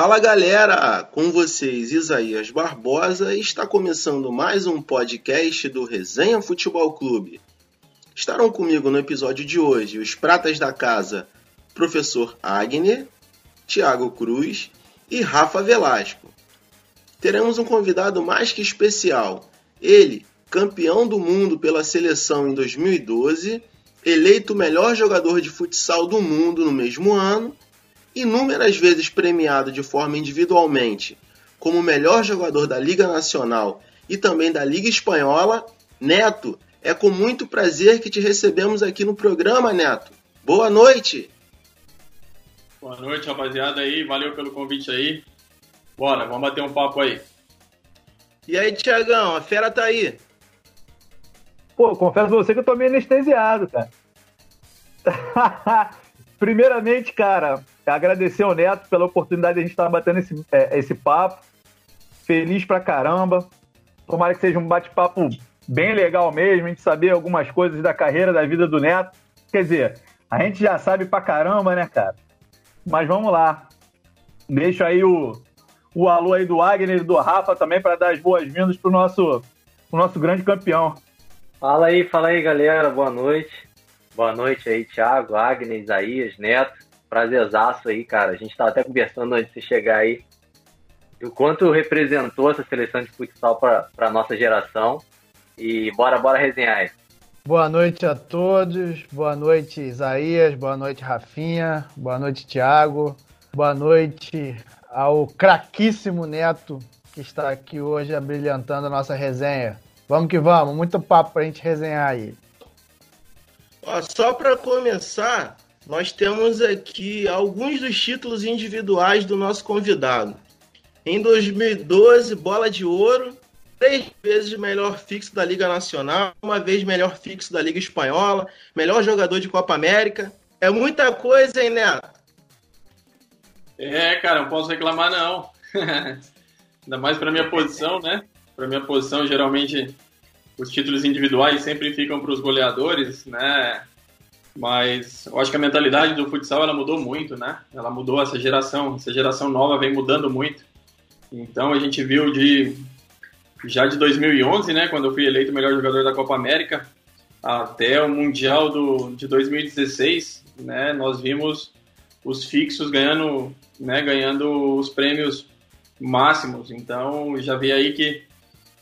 Fala galera, com vocês Isaías Barbosa e está começando mais um podcast do Resenha Futebol Clube. Estarão comigo no episódio de hoje os pratas da casa, professor Agner, Tiago Cruz e Rafa Velasco. Teremos um convidado mais que especial, ele, campeão do mundo pela seleção em 2012, eleito melhor jogador de futsal do mundo no mesmo ano, inúmeras vezes premiado de forma individualmente como o melhor jogador da Liga Nacional e também da Liga Espanhola, Neto, é com muito prazer que te recebemos aqui no programa, Neto. Boa noite! Boa noite, rapaziada aí. Valeu pelo convite aí. Bora, vamos bater um papo aí. E aí, Tiagão, a fera tá aí. Pô, confesso pra você que eu tô meio anestesiado, cara. Primeiramente, cara, agradecer ao Neto pela oportunidade de a gente estar batendo esse, é, esse papo. Feliz pra caramba. Tomara que seja um bate-papo bem legal mesmo, a gente saber algumas coisas da carreira, da vida do Neto. Quer dizer, a gente já sabe pra caramba, né, cara? Mas vamos lá. Deixo aí o, o alô aí do Wagner e do Rafa também para dar as boas-vindas pro nosso, pro nosso grande campeão. Fala aí, fala aí, galera. Boa noite. Boa noite aí, Thiago, Agnes, Isaías, Neto. Prazerzaço aí, cara. A gente tava até conversando antes de chegar aí o quanto representou essa seleção de futsal para a nossa geração. E bora, bora resenhar aí. Boa noite a todos. Boa noite, Isaías. Boa noite, Rafinha. Boa noite, Thiago. Boa noite ao craquíssimo Neto que está aqui hoje abrilhantando a nossa resenha. Vamos que vamos, muito papo para a gente resenhar aí. Ó, só para começar, nós temos aqui alguns dos títulos individuais do nosso convidado. Em 2012, bola de ouro, três vezes melhor fixo da Liga Nacional, uma vez melhor fixo da Liga Espanhola, melhor jogador de Copa América. É muita coisa, hein, Neto? É, cara, não posso reclamar, não. Ainda mais para minha posição, né? Para minha posição, geralmente os títulos individuais sempre ficam para os goleadores, né? Mas eu acho que a mentalidade do futsal ela mudou muito, né? Ela mudou essa geração, essa geração nova vem mudando muito. Então a gente viu de já de 2011, né, quando eu fui eleito melhor jogador da Copa América, até o Mundial do, de 2016, né, nós vimos os fixos ganhando, né, ganhando os prêmios máximos. Então já vi aí que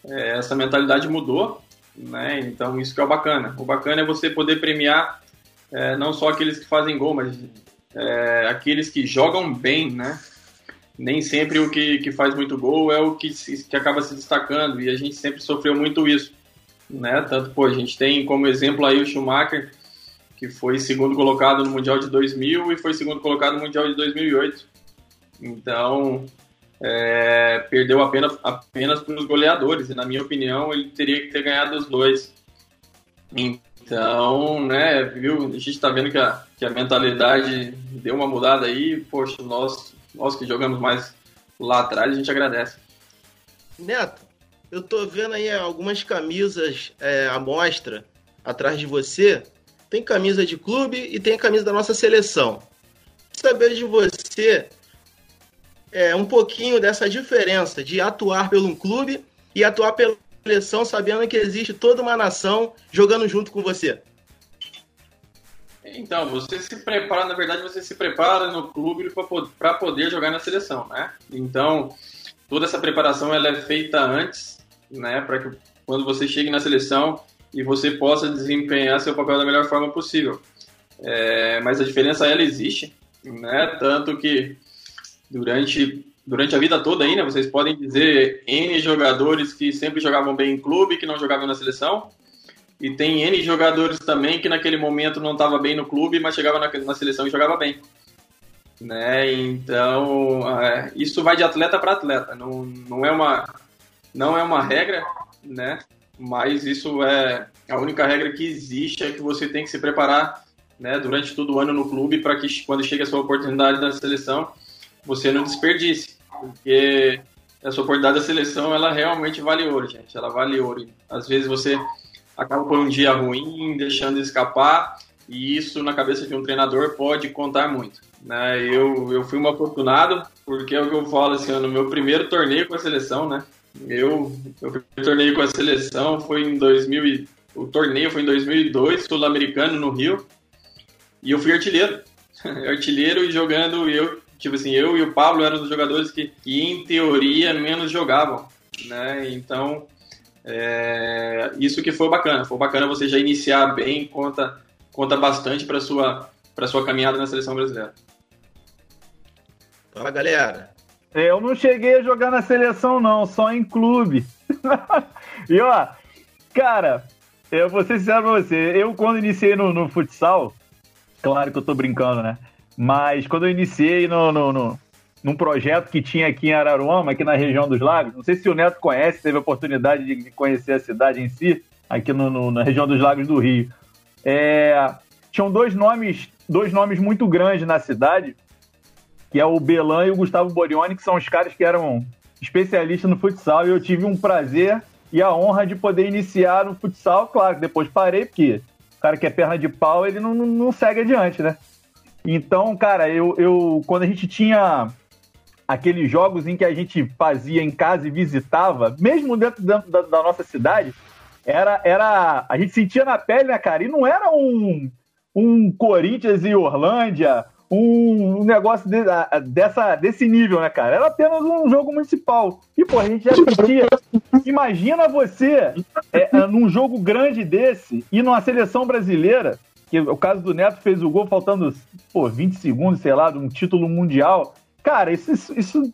é, essa mentalidade mudou, né? Então isso que é o bacana. O bacana é você poder premiar é, não só aqueles que fazem gol, mas é, aqueles que jogam bem, né? Nem sempre o que, que faz muito gol é o que, se, que acaba se destacando, e a gente sempre sofreu muito isso, né? Tanto, pô, a gente tem como exemplo aí o Schumacher, que foi segundo colocado no Mundial de 2000 e foi segundo colocado no Mundial de 2008. Então, é, perdeu apenas, apenas para os goleadores, e na minha opinião ele teria que ter ganhado os dois. Então, né, viu, a gente está vendo que a, que a mentalidade deu uma mudada aí, poxa, nós, nós que jogamos mais lá atrás, a gente agradece. Neto, eu tô vendo aí algumas camisas é, à mostra atrás de você. Tem camisa de clube e tem camisa da nossa seleção. Saber de você é, um pouquinho dessa diferença de atuar pelo um clube e atuar pela seleção, sabendo que existe toda uma nação jogando junto com você. Então, você se prepara, na verdade, você se prepara no clube para poder jogar na seleção, né? Então, toda essa preparação ela é feita antes, né? Para que quando você chegue na seleção e você possa desempenhar seu papel da melhor forma possível. É, mas a diferença ela existe, né? Tanto que durante, durante a vida toda aí, né? Vocês podem dizer N jogadores que sempre jogavam bem em clube, que não jogavam na seleção. E tem N jogadores também que naquele momento não estava bem no clube, mas chegava na, na seleção e jogava bem. Né? Então, é, isso vai de atleta para atleta. Não, não, é uma, não é uma regra, né? mas isso é a única regra que existe é que você tem que se preparar né, durante todo o ano no clube para que quando chega a sua oportunidade na seleção, você não desperdice, porque essa oportunidade da seleção, ela realmente vale ouro, gente, ela vale ouro. Às vezes você acaba por um dia ruim, deixando escapar, e isso na cabeça de um treinador pode contar muito. Né? Eu, eu fui um afortunado, porque é o que eu falo assim, no meu primeiro torneio com a seleção, né? Eu, eu torneio com a seleção foi em 2000 o torneio foi em 2002, sul-americano no Rio, e eu fui artilheiro. artilheiro e jogando eu, tipo assim, eu e o Pablo eram os jogadores que, que em teoria menos jogavam, né? Então, é, isso que foi bacana. Foi bacana você já iniciar bem, conta conta bastante para sua para sua caminhada na seleção brasileira. Fala, galera. Eu não cheguei a jogar na seleção não, só em clube. e ó, cara, eu vou ser sincero pra você, eu quando iniciei no, no futsal, claro que eu tô brincando, né? Mas quando eu iniciei no, no, no, num projeto que tinha aqui em Araruama, aqui na região dos lagos, não sei se o Neto conhece, teve a oportunidade de conhecer a cidade em si, aqui no, no, na região dos lagos do Rio. É, tinham dois nomes, dois nomes muito grandes na cidade, que é o Belan e o Gustavo Borioni, que são os caras que eram especialistas no futsal, e eu tive um prazer e a honra de poder iniciar no futsal, claro, depois parei, porque o cara que é perna de pau, ele não, não segue adiante, né? Então, cara, eu, eu quando a gente tinha aqueles jogos em que a gente fazia em casa e visitava, mesmo dentro, dentro da, da, nossa cidade, era, era. A gente sentia na pele, né, cara? E não era um, um Corinthians e Orlândia, um, negócio de, dessa, desse nível, né, cara? Era apenas um jogo municipal. E, pô, a gente já sentia. Imagina você é, num jogo grande desse e numa seleção brasileira, que o caso do Neto fez o gol faltando, pô, 20 segundos, sei lá, de um título mundial. Cara, isso, isso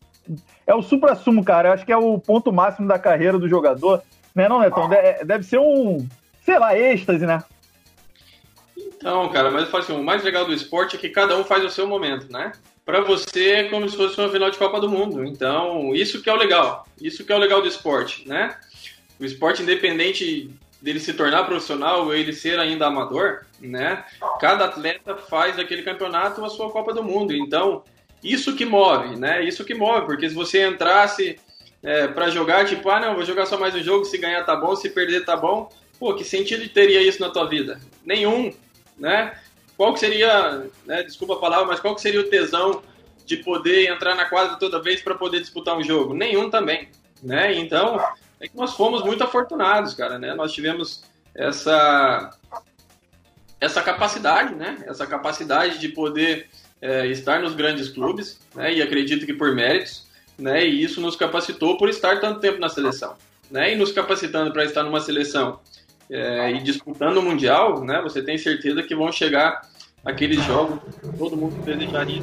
é o supra-sumo, cara. Eu acho que é o ponto máximo da carreira do jogador. Né, não, Netão? Deve ser um, sei lá, êxtase, né? Então, cara, mas eu falo assim, o mais legal do esporte é que cada um faz o seu momento, né? Para você é como se fosse uma final de Copa do Mundo. Então, isso que é o legal. Isso que é o legal do esporte, né? O esporte independente dele se tornar profissional ou ele ser ainda amador, né? Cada atleta faz aquele campeonato a sua Copa do Mundo. Então, isso que move, né? Isso que move, porque se você entrasse é, para jogar, tipo, ah, não, vou jogar só mais um jogo, se ganhar tá bom, se perder tá bom, pô, que sentido teria isso na tua vida? Nenhum, né? Qual que seria, né, desculpa a palavra, mas qual que seria o tesão de poder entrar na quadra toda vez para poder disputar um jogo? Nenhum também, né? Então, é que nós fomos muito afortunados, cara, né? Nós tivemos essa essa capacidade, né? Essa capacidade de poder é, estar nos grandes clubes, né? E acredito que por méritos, né? E isso nos capacitou por estar tanto tempo na seleção, né? E nos capacitando para estar numa seleção é, e disputando o Mundial, né, você tem certeza que vão chegar aqueles jogos que todo mundo desejaria.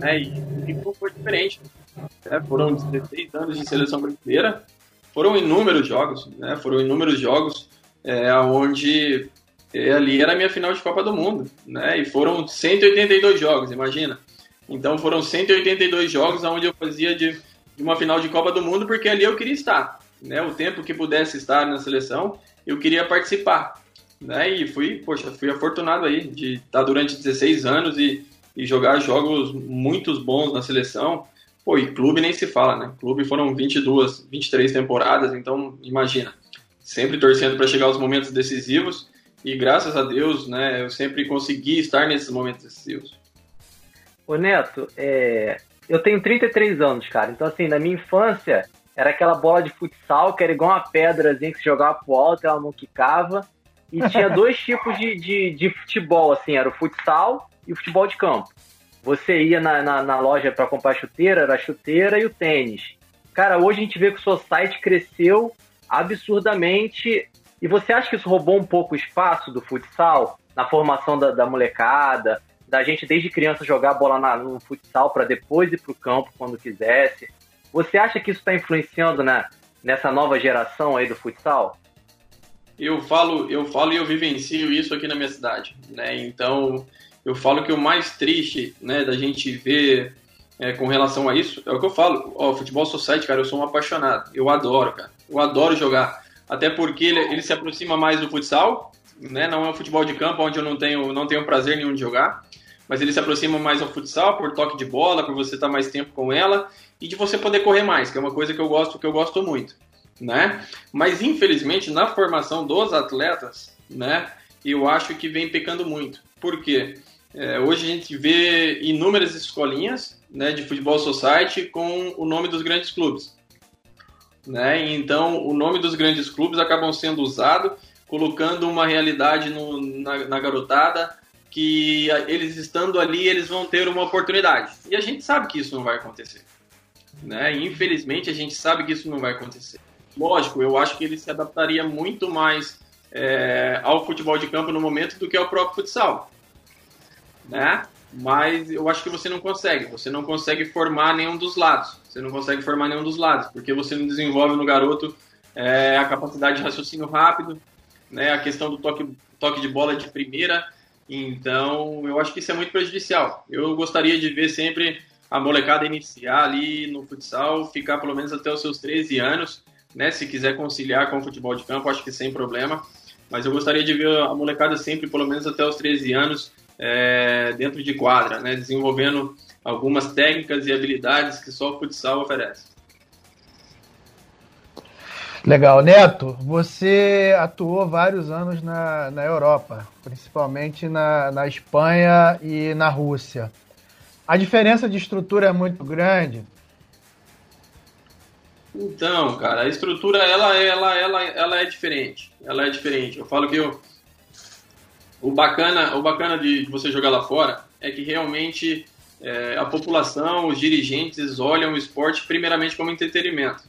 Né, e ficou foi diferente. Né, foram 16 anos de seleção brasileira, foram inúmeros jogos, né, foram inúmeros jogos é, onde é, ali era a minha final de Copa do Mundo, né, e foram 182 jogos, imagina. Então foram 182 jogos onde eu fazia de, de uma final de Copa do Mundo, porque ali eu queria estar. Né, o tempo que pudesse estar na seleção, eu queria participar. Né? E fui, poxa, fui afortunado aí de estar durante 16 anos e, e jogar jogos muito bons na seleção. Pô, e clube nem se fala, né? Clube foram 22, 23 temporadas, então imagina. Sempre torcendo para chegar aos momentos decisivos e graças a Deus, né, eu sempre consegui estar nesses momentos decisivos. Ô Neto, é... eu tenho 33 anos, cara, então assim, na minha infância era aquela bola de futsal que era igual uma pedrazinha que se jogava pro alto, ela não quicava. E tinha dois tipos de, de, de, futebol, assim, era o futsal e o futebol de campo. Você ia na, na, na loja para comprar chuteira, era a chuteira e o tênis. Cara, hoje a gente vê que o seu site cresceu absurdamente. E você acha que isso roubou um pouco o espaço do futsal na formação da, da molecada, da gente desde criança jogar bola na, no futsal para depois ir pro campo quando quisesse? Você acha que isso está influenciando na, nessa nova geração aí do futsal? Eu falo, eu falo e eu vivencio isso aqui na minha cidade, né? Então, eu falo que o mais triste, né, da gente ver é, com relação a isso, é o que eu falo. Ó, futebol society, cara, eu sou um apaixonado. Eu adoro, cara. Eu adoro jogar. Até porque ele, ele se aproxima mais do futsal, né? Não é um futebol de campo onde eu não tenho, não tenho prazer nenhum de jogar mas ele se aproxima mais ao futsal por toque de bola, por você estar mais tempo com ela e de você poder correr mais, que é uma coisa que eu gosto, que eu gosto muito, né? Mas infelizmente na formação dos atletas, né? eu acho que vem pecando muito. Por quê? É, hoje a gente vê inúmeras escolinhas né, de futebol society com o nome dos grandes clubes. Né? Então, o nome dos grandes clubes acabam sendo usado, colocando uma realidade no, na, na garotada que eles estando ali, eles vão ter uma oportunidade. E a gente sabe que isso não vai acontecer. Né? Infelizmente, a gente sabe que isso não vai acontecer. Lógico, eu acho que ele se adaptaria muito mais é, ao futebol de campo no momento do que ao próprio futsal. Né? Mas eu acho que você não consegue. Você não consegue formar nenhum dos lados. Você não consegue formar nenhum dos lados, porque você não desenvolve no garoto é, a capacidade de raciocínio rápido, né, a questão do toque, toque de bola de primeira. Então, eu acho que isso é muito prejudicial. Eu gostaria de ver sempre a molecada iniciar ali no futsal, ficar pelo menos até os seus 13 anos, né? Se quiser conciliar com o futebol de campo, acho que sem problema. Mas eu gostaria de ver a molecada sempre, pelo menos até os 13 anos, é, dentro de quadra, né? Desenvolvendo algumas técnicas e habilidades que só o futsal oferece. Legal. Neto, você atuou vários anos na, na Europa, principalmente na, na Espanha e na Rússia. A diferença de estrutura é muito grande? Então, cara, a estrutura ela, ela, ela, ela é diferente. Ela é diferente. Eu falo que eu, o bacana, o bacana de você jogar lá fora é que realmente é, a população, os dirigentes olham o esporte primeiramente como entretenimento,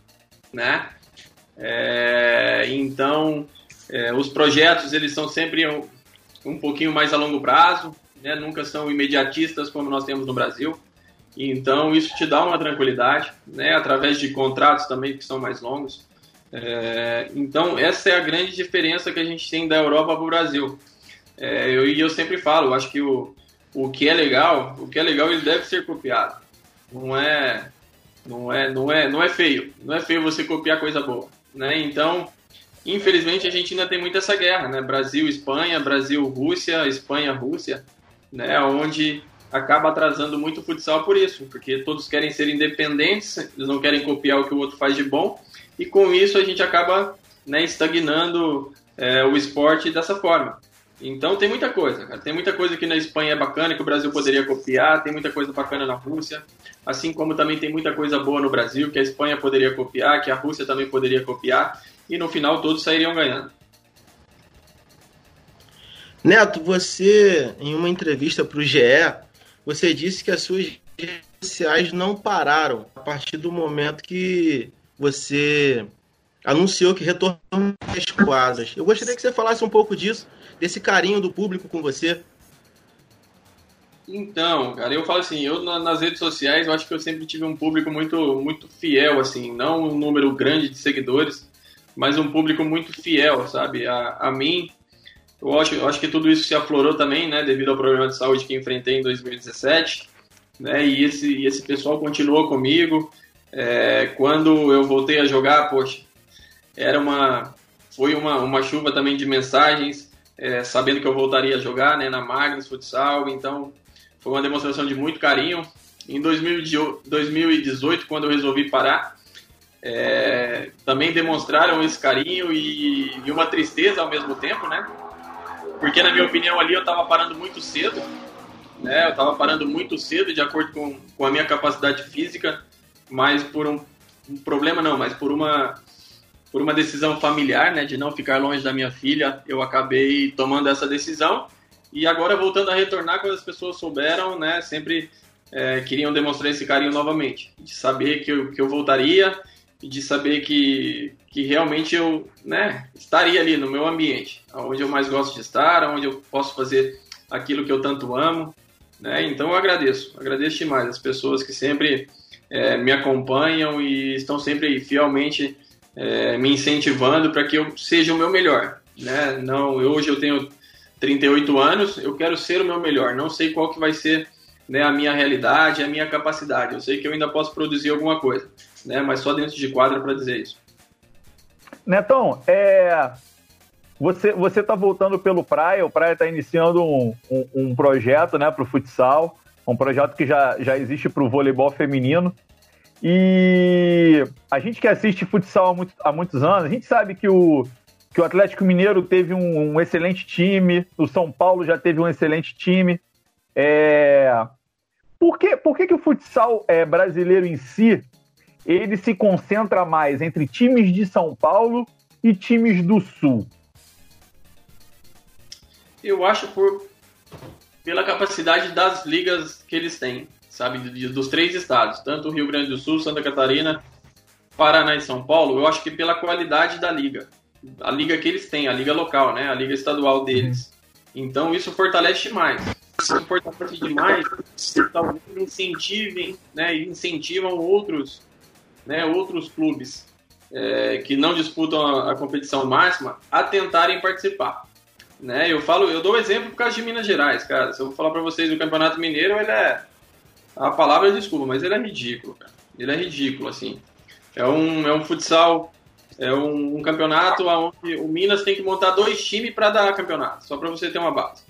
né? É, então, é, os projetos eles são sempre um, um pouquinho mais a longo prazo, né? Nunca são imediatistas como nós temos no Brasil. Então, isso te dá uma tranquilidade, né? Através de contratos também que são mais longos. É, então, essa é a grande diferença que a gente tem da Europa para o Brasil. É, eu, e eu sempre falo, acho que o, o que é legal, o que é legal ele deve ser copiado. Não é, não é, não é, não é feio. Não é feio você copiar coisa boa, né? Então, infelizmente a gente ainda tem muito essa guerra, né? Brasil, Espanha, Brasil, Rússia, Espanha, Rússia, né? Onde acaba atrasando muito o futsal por isso, porque todos querem ser independentes, eles não querem copiar o que o outro faz de bom, e com isso a gente acaba né, estagnando é, o esporte dessa forma. Então tem muita coisa, cara. Tem muita coisa que na Espanha é bacana, que o Brasil poderia copiar, tem muita coisa bacana na Rússia, assim como também tem muita coisa boa no Brasil, que a Espanha poderia copiar, que a Rússia também poderia copiar, e no final todos sairiam ganhando. Neto, você, em uma entrevista para o GE, você disse que as suas redes sociais não pararam a partir do momento que você anunciou que retornou às quadras. Eu gostaria que você falasse um pouco disso, desse carinho do público com você? Então, cara, eu falo assim, eu nas redes sociais, eu acho que eu sempre tive um público muito, muito fiel, assim, não um número grande de seguidores, mas um público muito fiel, sabe, a, a mim. Eu acho, eu acho que tudo isso se aflorou também, né, devido ao problema de saúde que enfrentei em 2017, né, e esse, e esse pessoal continuou comigo. É, quando eu voltei a jogar, poxa, era uma, foi uma, uma chuva também de mensagens, é, sabendo que eu voltaria a jogar né, na Magnus Futsal, então foi uma demonstração de muito carinho. Em 2018, quando eu resolvi parar, é, também demonstraram esse carinho e, e, uma tristeza ao mesmo tempo, né? Porque, na minha opinião, ali eu estava parando muito cedo, né? Eu estava parando muito cedo, de acordo com, com a minha capacidade física, mas por um, um problema não, mas por uma por uma decisão familiar, né, de não ficar longe da minha filha, eu acabei tomando essa decisão. E agora voltando a retornar, quando as pessoas souberam, né, sempre é, queriam demonstrar esse carinho novamente, de saber que eu, que eu voltaria e de saber que, que realmente eu, né, estaria ali no meu ambiente, onde eu mais gosto de estar, onde eu posso fazer aquilo que eu tanto amo, né? Então eu agradeço, agradeço demais as pessoas que sempre é, me acompanham e estão sempre fielmente é, me incentivando para que eu seja o meu melhor. Né? Não, hoje eu tenho 38 anos, eu quero ser o meu melhor. Não sei qual que vai ser né, a minha realidade, a minha capacidade. Eu sei que eu ainda posso produzir alguma coisa, né? mas só dentro de quadra para dizer isso. Netão, é... você você está voltando pelo Praia, o Praia está iniciando um, um, um, projeto né, para o futsal, um projeto que já, já existe para o voleibol feminino. E a gente que assiste futsal há, muito, há, muitos anos, a gente sabe que o, que o Atlético Mineiro teve um, um excelente time, o São Paulo já teve um excelente time. É... Por, que, por que, que o futsal é, brasileiro em si ele se concentra mais entre times de São Paulo e times do Sul? Eu acho por pela capacidade das ligas que eles têm, sabe, dos três estados, tanto o Rio Grande do Sul, Santa Catarina, Paraná e São Paulo. Eu acho que pela qualidade da liga, a liga que eles têm, a liga local, né, a liga estadual deles. Então isso fortalece mais. Isso fortalece demais. Talvez incentivem, né, incentivam outros, né, outros clubes é, que não disputam a, a competição máxima a tentarem participar. Né? Eu falo, eu dou exemplo por causa de Minas Gerais, cara. Se eu falar para vocês o Campeonato Mineiro, ele é a palavra é desculpa, mas ele é ridículo, cara. Ele é ridículo, assim. É um, é um futsal, é um, um campeonato onde o Minas tem que montar dois times para dar campeonato, só para você ter uma base.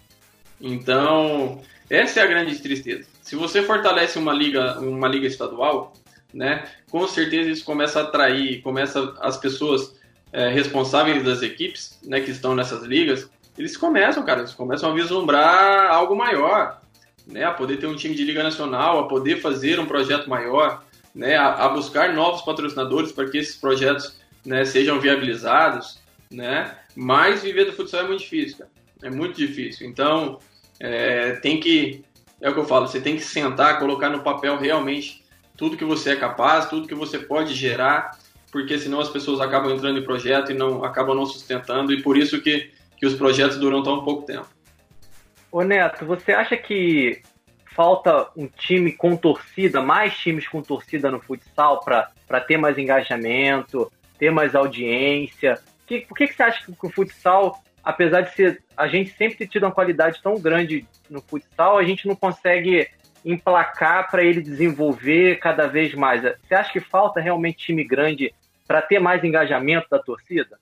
Então, essa é a grande tristeza. Se você fortalece uma liga, uma liga estadual, né, com certeza isso começa a atrair, começa as pessoas é, responsáveis das equipes, né, que estão nessas ligas, eles começam, cara, eles começam a vislumbrar algo maior, né, a poder ter um time de liga nacional, a poder fazer um projeto maior, né, a, a buscar novos patrocinadores para que esses projetos né, sejam viabilizados, né, mas viver do futsal é muito difícil, cara, é muito difícil. Então, é, tem que, é o que eu falo, você tem que sentar, colocar no papel realmente tudo que você é capaz, tudo que você pode gerar, porque senão as pessoas acabam entrando em projeto e não acabam não sustentando, e por isso que que os projetos duram tão pouco tempo. Ô Neto, você acha que falta um time com torcida, mais times com torcida no futsal para ter mais engajamento, ter mais audiência? Que, por que, que você acha que o futsal, apesar de ser a gente sempre ter tido uma qualidade tão grande no futsal, a gente não consegue emplacar para ele desenvolver cada vez mais? Você acha que falta realmente time grande para ter mais engajamento da torcida?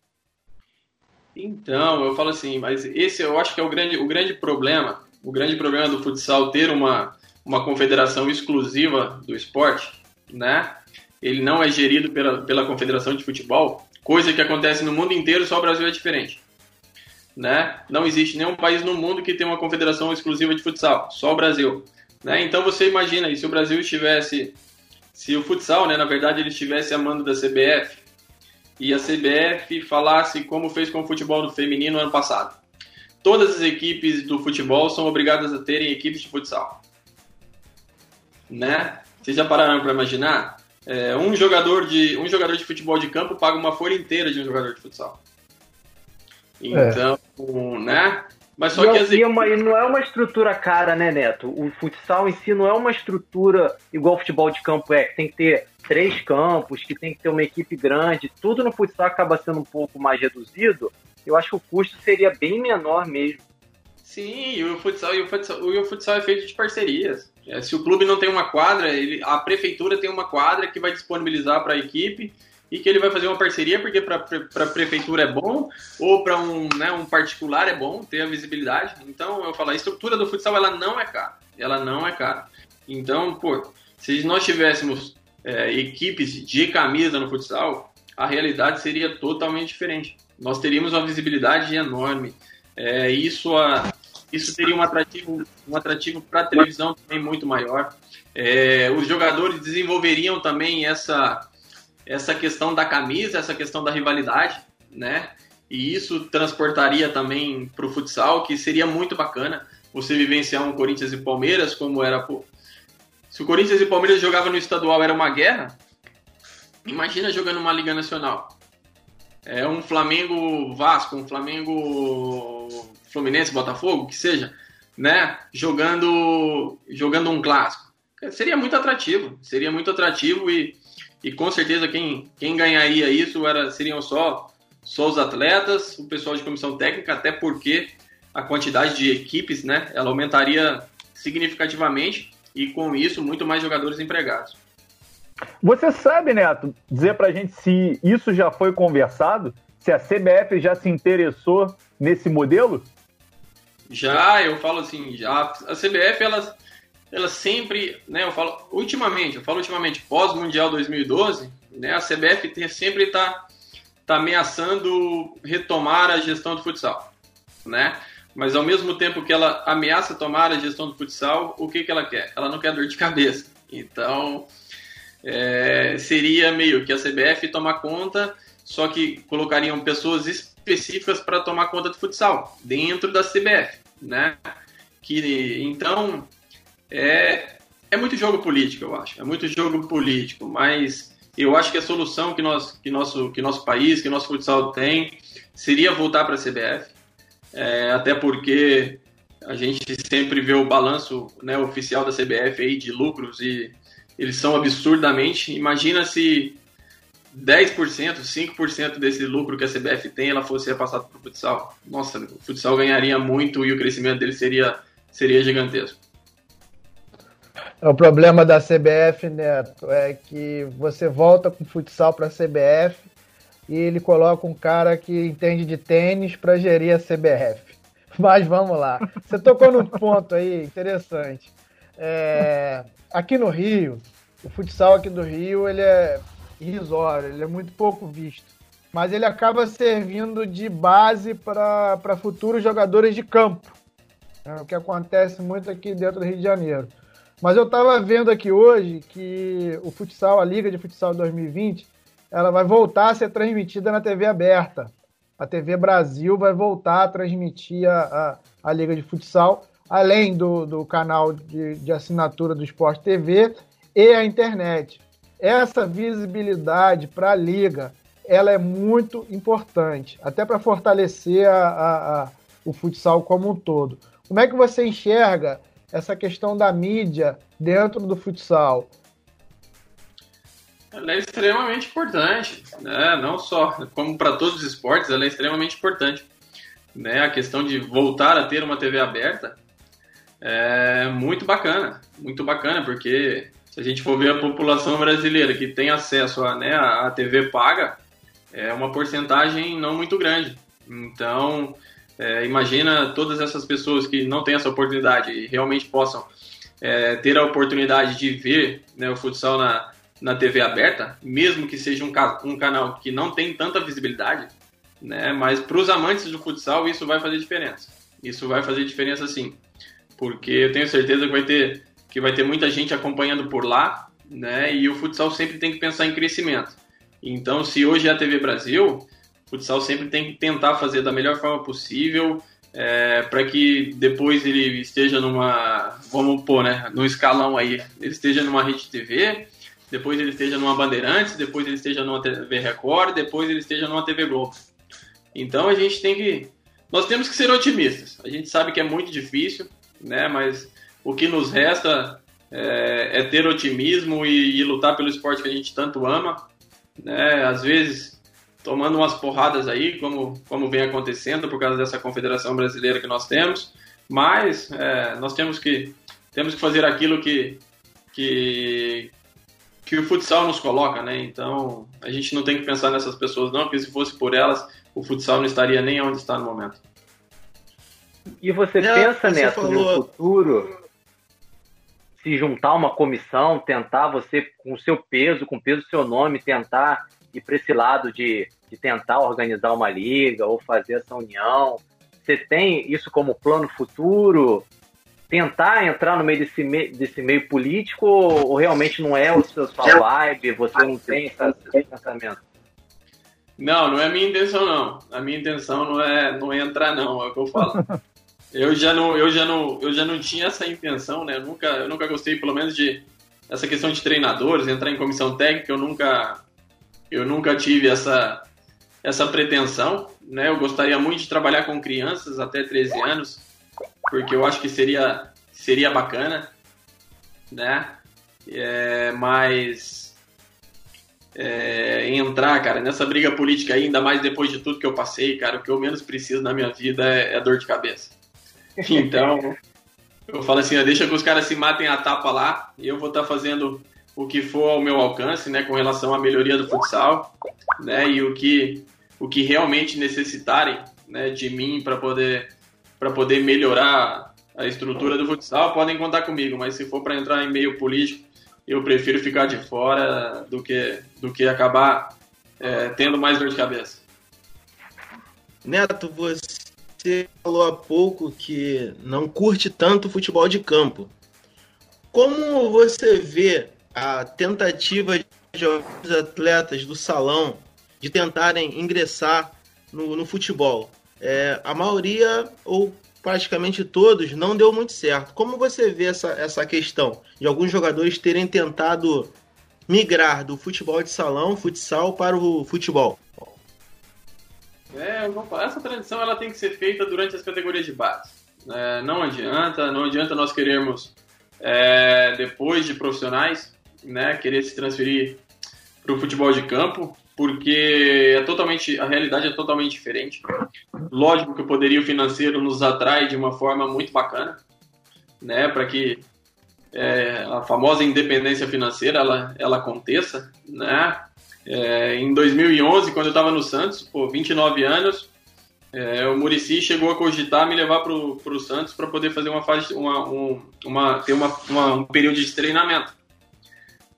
Então, eu falo assim, mas esse eu acho que é o grande, o grande problema, o grande problema do futsal ter uma, uma confederação exclusiva do esporte, né? Ele não é gerido pela, pela confederação de futebol, coisa que acontece no mundo inteiro, só o Brasil é diferente. Né? Não existe nenhum país no mundo que tenha uma confederação exclusiva de futsal, só o Brasil. Né? Então você imagina, se o Brasil estivesse, se o futsal, né, na verdade, ele estivesse a mando da CBF, e a CBF falasse como fez com o futebol do feminino ano passado. Todas as equipes do futebol são obrigadas a terem equipes de futsal. Né? Vocês já pararam para imaginar? É, um, jogador de, um jogador de futebol de campo paga uma folha inteira de um jogador de futsal. Então, é. né? Mas só e, que as... e, uma, e não é uma estrutura cara, né, Neto? O futsal em si não é uma estrutura igual o futebol de campo é, que tem que ter três campos, que tem que ter uma equipe grande. Tudo no futsal acaba sendo um pouco mais reduzido. Eu acho que o custo seria bem menor mesmo. Sim, e o futsal, e o futsal, e o futsal é feito de parcerias. É, se o clube não tem uma quadra, ele, a prefeitura tem uma quadra que vai disponibilizar para a equipe e que ele vai fazer uma parceria porque para a prefeitura é bom ou para um, né, um particular é bom ter a visibilidade. Então, eu falo, a estrutura do futsal ela não é cara. Ela não é cara. Então, pô, se nós tivéssemos é, equipes de camisa no futsal, a realidade seria totalmente diferente. Nós teríamos uma visibilidade enorme. É, isso, a, isso teria um atrativo, um atrativo para a televisão também muito maior. É, os jogadores desenvolveriam também essa essa questão da camisa, essa questão da rivalidade, né? E isso transportaria também para o futsal, que seria muito bacana você vivenciar um Corinthians e Palmeiras, como era. Se o Corinthians e Palmeiras jogavam no estadual era uma guerra, imagina jogando uma Liga Nacional. É um Flamengo Vasco, um Flamengo Fluminense, Botafogo, que seja, né? Jogando, jogando um clássico. Seria muito atrativo, seria muito atrativo e e com certeza quem, quem ganharia isso era, seriam só, só os atletas, o pessoal de comissão técnica, até porque a quantidade de equipes, né, ela aumentaria significativamente e com isso muito mais jogadores empregados. Você sabe, Neto, dizer pra gente se isso já foi conversado? Se a CBF já se interessou nesse modelo? Já, eu falo assim, já a CBF ela ela sempre, né, eu falo ultimamente, eu falo ultimamente, pós-mundial 2012, né, a CBF tem, sempre está está ameaçando retomar a gestão do futsal, né? Mas ao mesmo tempo que ela ameaça tomar a gestão do futsal, o que, que ela quer? Ela não quer dor de cabeça. Então, é, seria meio que a CBF tomar conta, só que colocariam pessoas específicas para tomar conta do futsal dentro da CBF, né? Que então é é muito jogo político, eu acho. É muito jogo político, mas eu acho que a solução que, nós, que, nosso, que nosso país, que nosso futsal tem, seria voltar para a CBF. É, até porque a gente sempre vê o balanço né, oficial da CBF aí de lucros e eles são absurdamente. Imagina se 10%, 5% desse lucro que a CBF tem, ela fosse repassado para o futsal. Nossa, o futsal ganharia muito e o crescimento dele seria, seria gigantesco. O problema da CBF, Neto, é que você volta com o futsal para a CBF e ele coloca um cara que entende de tênis para gerir a CBF. Mas vamos lá. Você tocou num ponto aí interessante. É, aqui no Rio, o futsal aqui do Rio ele é irrisório, ele é muito pouco visto. Mas ele acaba servindo de base para futuros jogadores de campo. É o que acontece muito aqui dentro do Rio de Janeiro. Mas eu estava vendo aqui hoje que o futsal, a Liga de Futsal 2020, ela vai voltar a ser transmitida na TV aberta. A TV Brasil vai voltar a transmitir a, a, a Liga de Futsal, além do, do canal de, de assinatura do Sport TV e a internet. Essa visibilidade para a Liga ela é muito importante, até para fortalecer a, o futsal como um todo. Como é que você enxerga essa questão da mídia dentro do futsal? Ela é extremamente importante, né? não só como para todos os esportes, ela é extremamente importante. Né? A questão de voltar a ter uma TV aberta é muito bacana, muito bacana, porque se a gente for ver a população brasileira que tem acesso a, né, a TV paga, é uma porcentagem não muito grande. Então, é, imagina todas essas pessoas que não têm essa oportunidade e realmente possam é, ter a oportunidade de ver né, o futsal na, na TV aberta, mesmo que seja um, um canal que não tem tanta visibilidade, né, mas para os amantes do futsal isso vai fazer diferença. Isso vai fazer diferença sim, porque eu tenho certeza que vai ter, que vai ter muita gente acompanhando por lá, né, e o futsal sempre tem que pensar em crescimento. Então, se hoje é a TV Brasil, o futsal sempre tem que tentar fazer da melhor forma possível é, para que depois ele esteja numa, vamos pôr, né, no escalão aí, ele esteja numa rede TV, depois ele esteja numa Bandeirantes, depois ele esteja numa TV Record, depois ele esteja numa TV Globo. Então a gente tem que, nós temos que ser otimistas. A gente sabe que é muito difícil, né, mas o que nos resta é, é ter otimismo e, e lutar pelo esporte que a gente tanto ama. Né? Às vezes tomando umas porradas aí, como, como vem acontecendo por causa dessa confederação brasileira que nós temos, mas é, nós temos que, temos que fazer aquilo que, que, que o futsal nos coloca, né? Então a gente não tem que pensar nessas pessoas, não, porque se fosse por elas, o futsal não estaria nem onde está no momento. E você é, pensa, você Neto, falou... no futuro, se juntar uma comissão, tentar você, com o seu peso, com o peso do seu nome, tentar ir para esse lado de de tentar organizar uma liga ou fazer essa união? Você tem isso como plano futuro? Tentar entrar no meio desse, meio, desse meio político ou, ou realmente não é o seu sua vibe? Você não tem essa, esse pensamento? Não, não é a minha intenção, não. A minha intenção não é, não é entrar, não, é o que eu falo. Eu já não, eu já não, eu já não tinha essa intenção, né? Eu nunca, eu nunca gostei, pelo menos, de essa questão de treinadores, entrar em comissão técnica. Eu nunca, eu nunca tive essa, essa pretensão, né? Eu gostaria muito de trabalhar com crianças até 13 anos, porque eu acho que seria, seria bacana, né? É, mas é, entrar, cara, nessa briga política aí, ainda mais depois de tudo que eu passei, cara, o que eu menos preciso na minha vida é, é dor de cabeça. Então, eu falo assim, ó, deixa que os caras se matem a tapa lá, e eu vou estar tá fazendo o que for ao meu alcance, né, com relação à melhoria do futsal, né, e o que o que realmente necessitarem né, de mim para poder, poder melhorar a estrutura do futsal, podem contar comigo, mas se for para entrar em meio político, eu prefiro ficar de fora do que, do que acabar é, tendo mais dor de cabeça. Neto, você falou há pouco que não curte tanto futebol de campo. Como você vê a tentativa de alguns atletas do salão de tentarem ingressar no, no futebol? É, a maioria, ou praticamente todos, não deu muito certo. Como você vê essa, essa questão de alguns jogadores terem tentado migrar do futebol de salão, futsal, para o futebol? É, essa transição ela tem que ser feita durante as categorias de base. É, não adianta, não adianta nós querermos é, depois de profissionais, né, querer se transferir para o futebol de campo, porque é totalmente a realidade é totalmente diferente. Lógico que o poderio financeiro nos atrai de uma forma muito bacana, né, para que é, a famosa independência financeira ela, ela aconteça, né? É, em 2011, quando eu estava no Santos, por 29 anos, é, o Murici chegou a cogitar me levar para o Santos para poder fazer uma fase, uma, um, uma, ter uma, uma, um período de treinamento.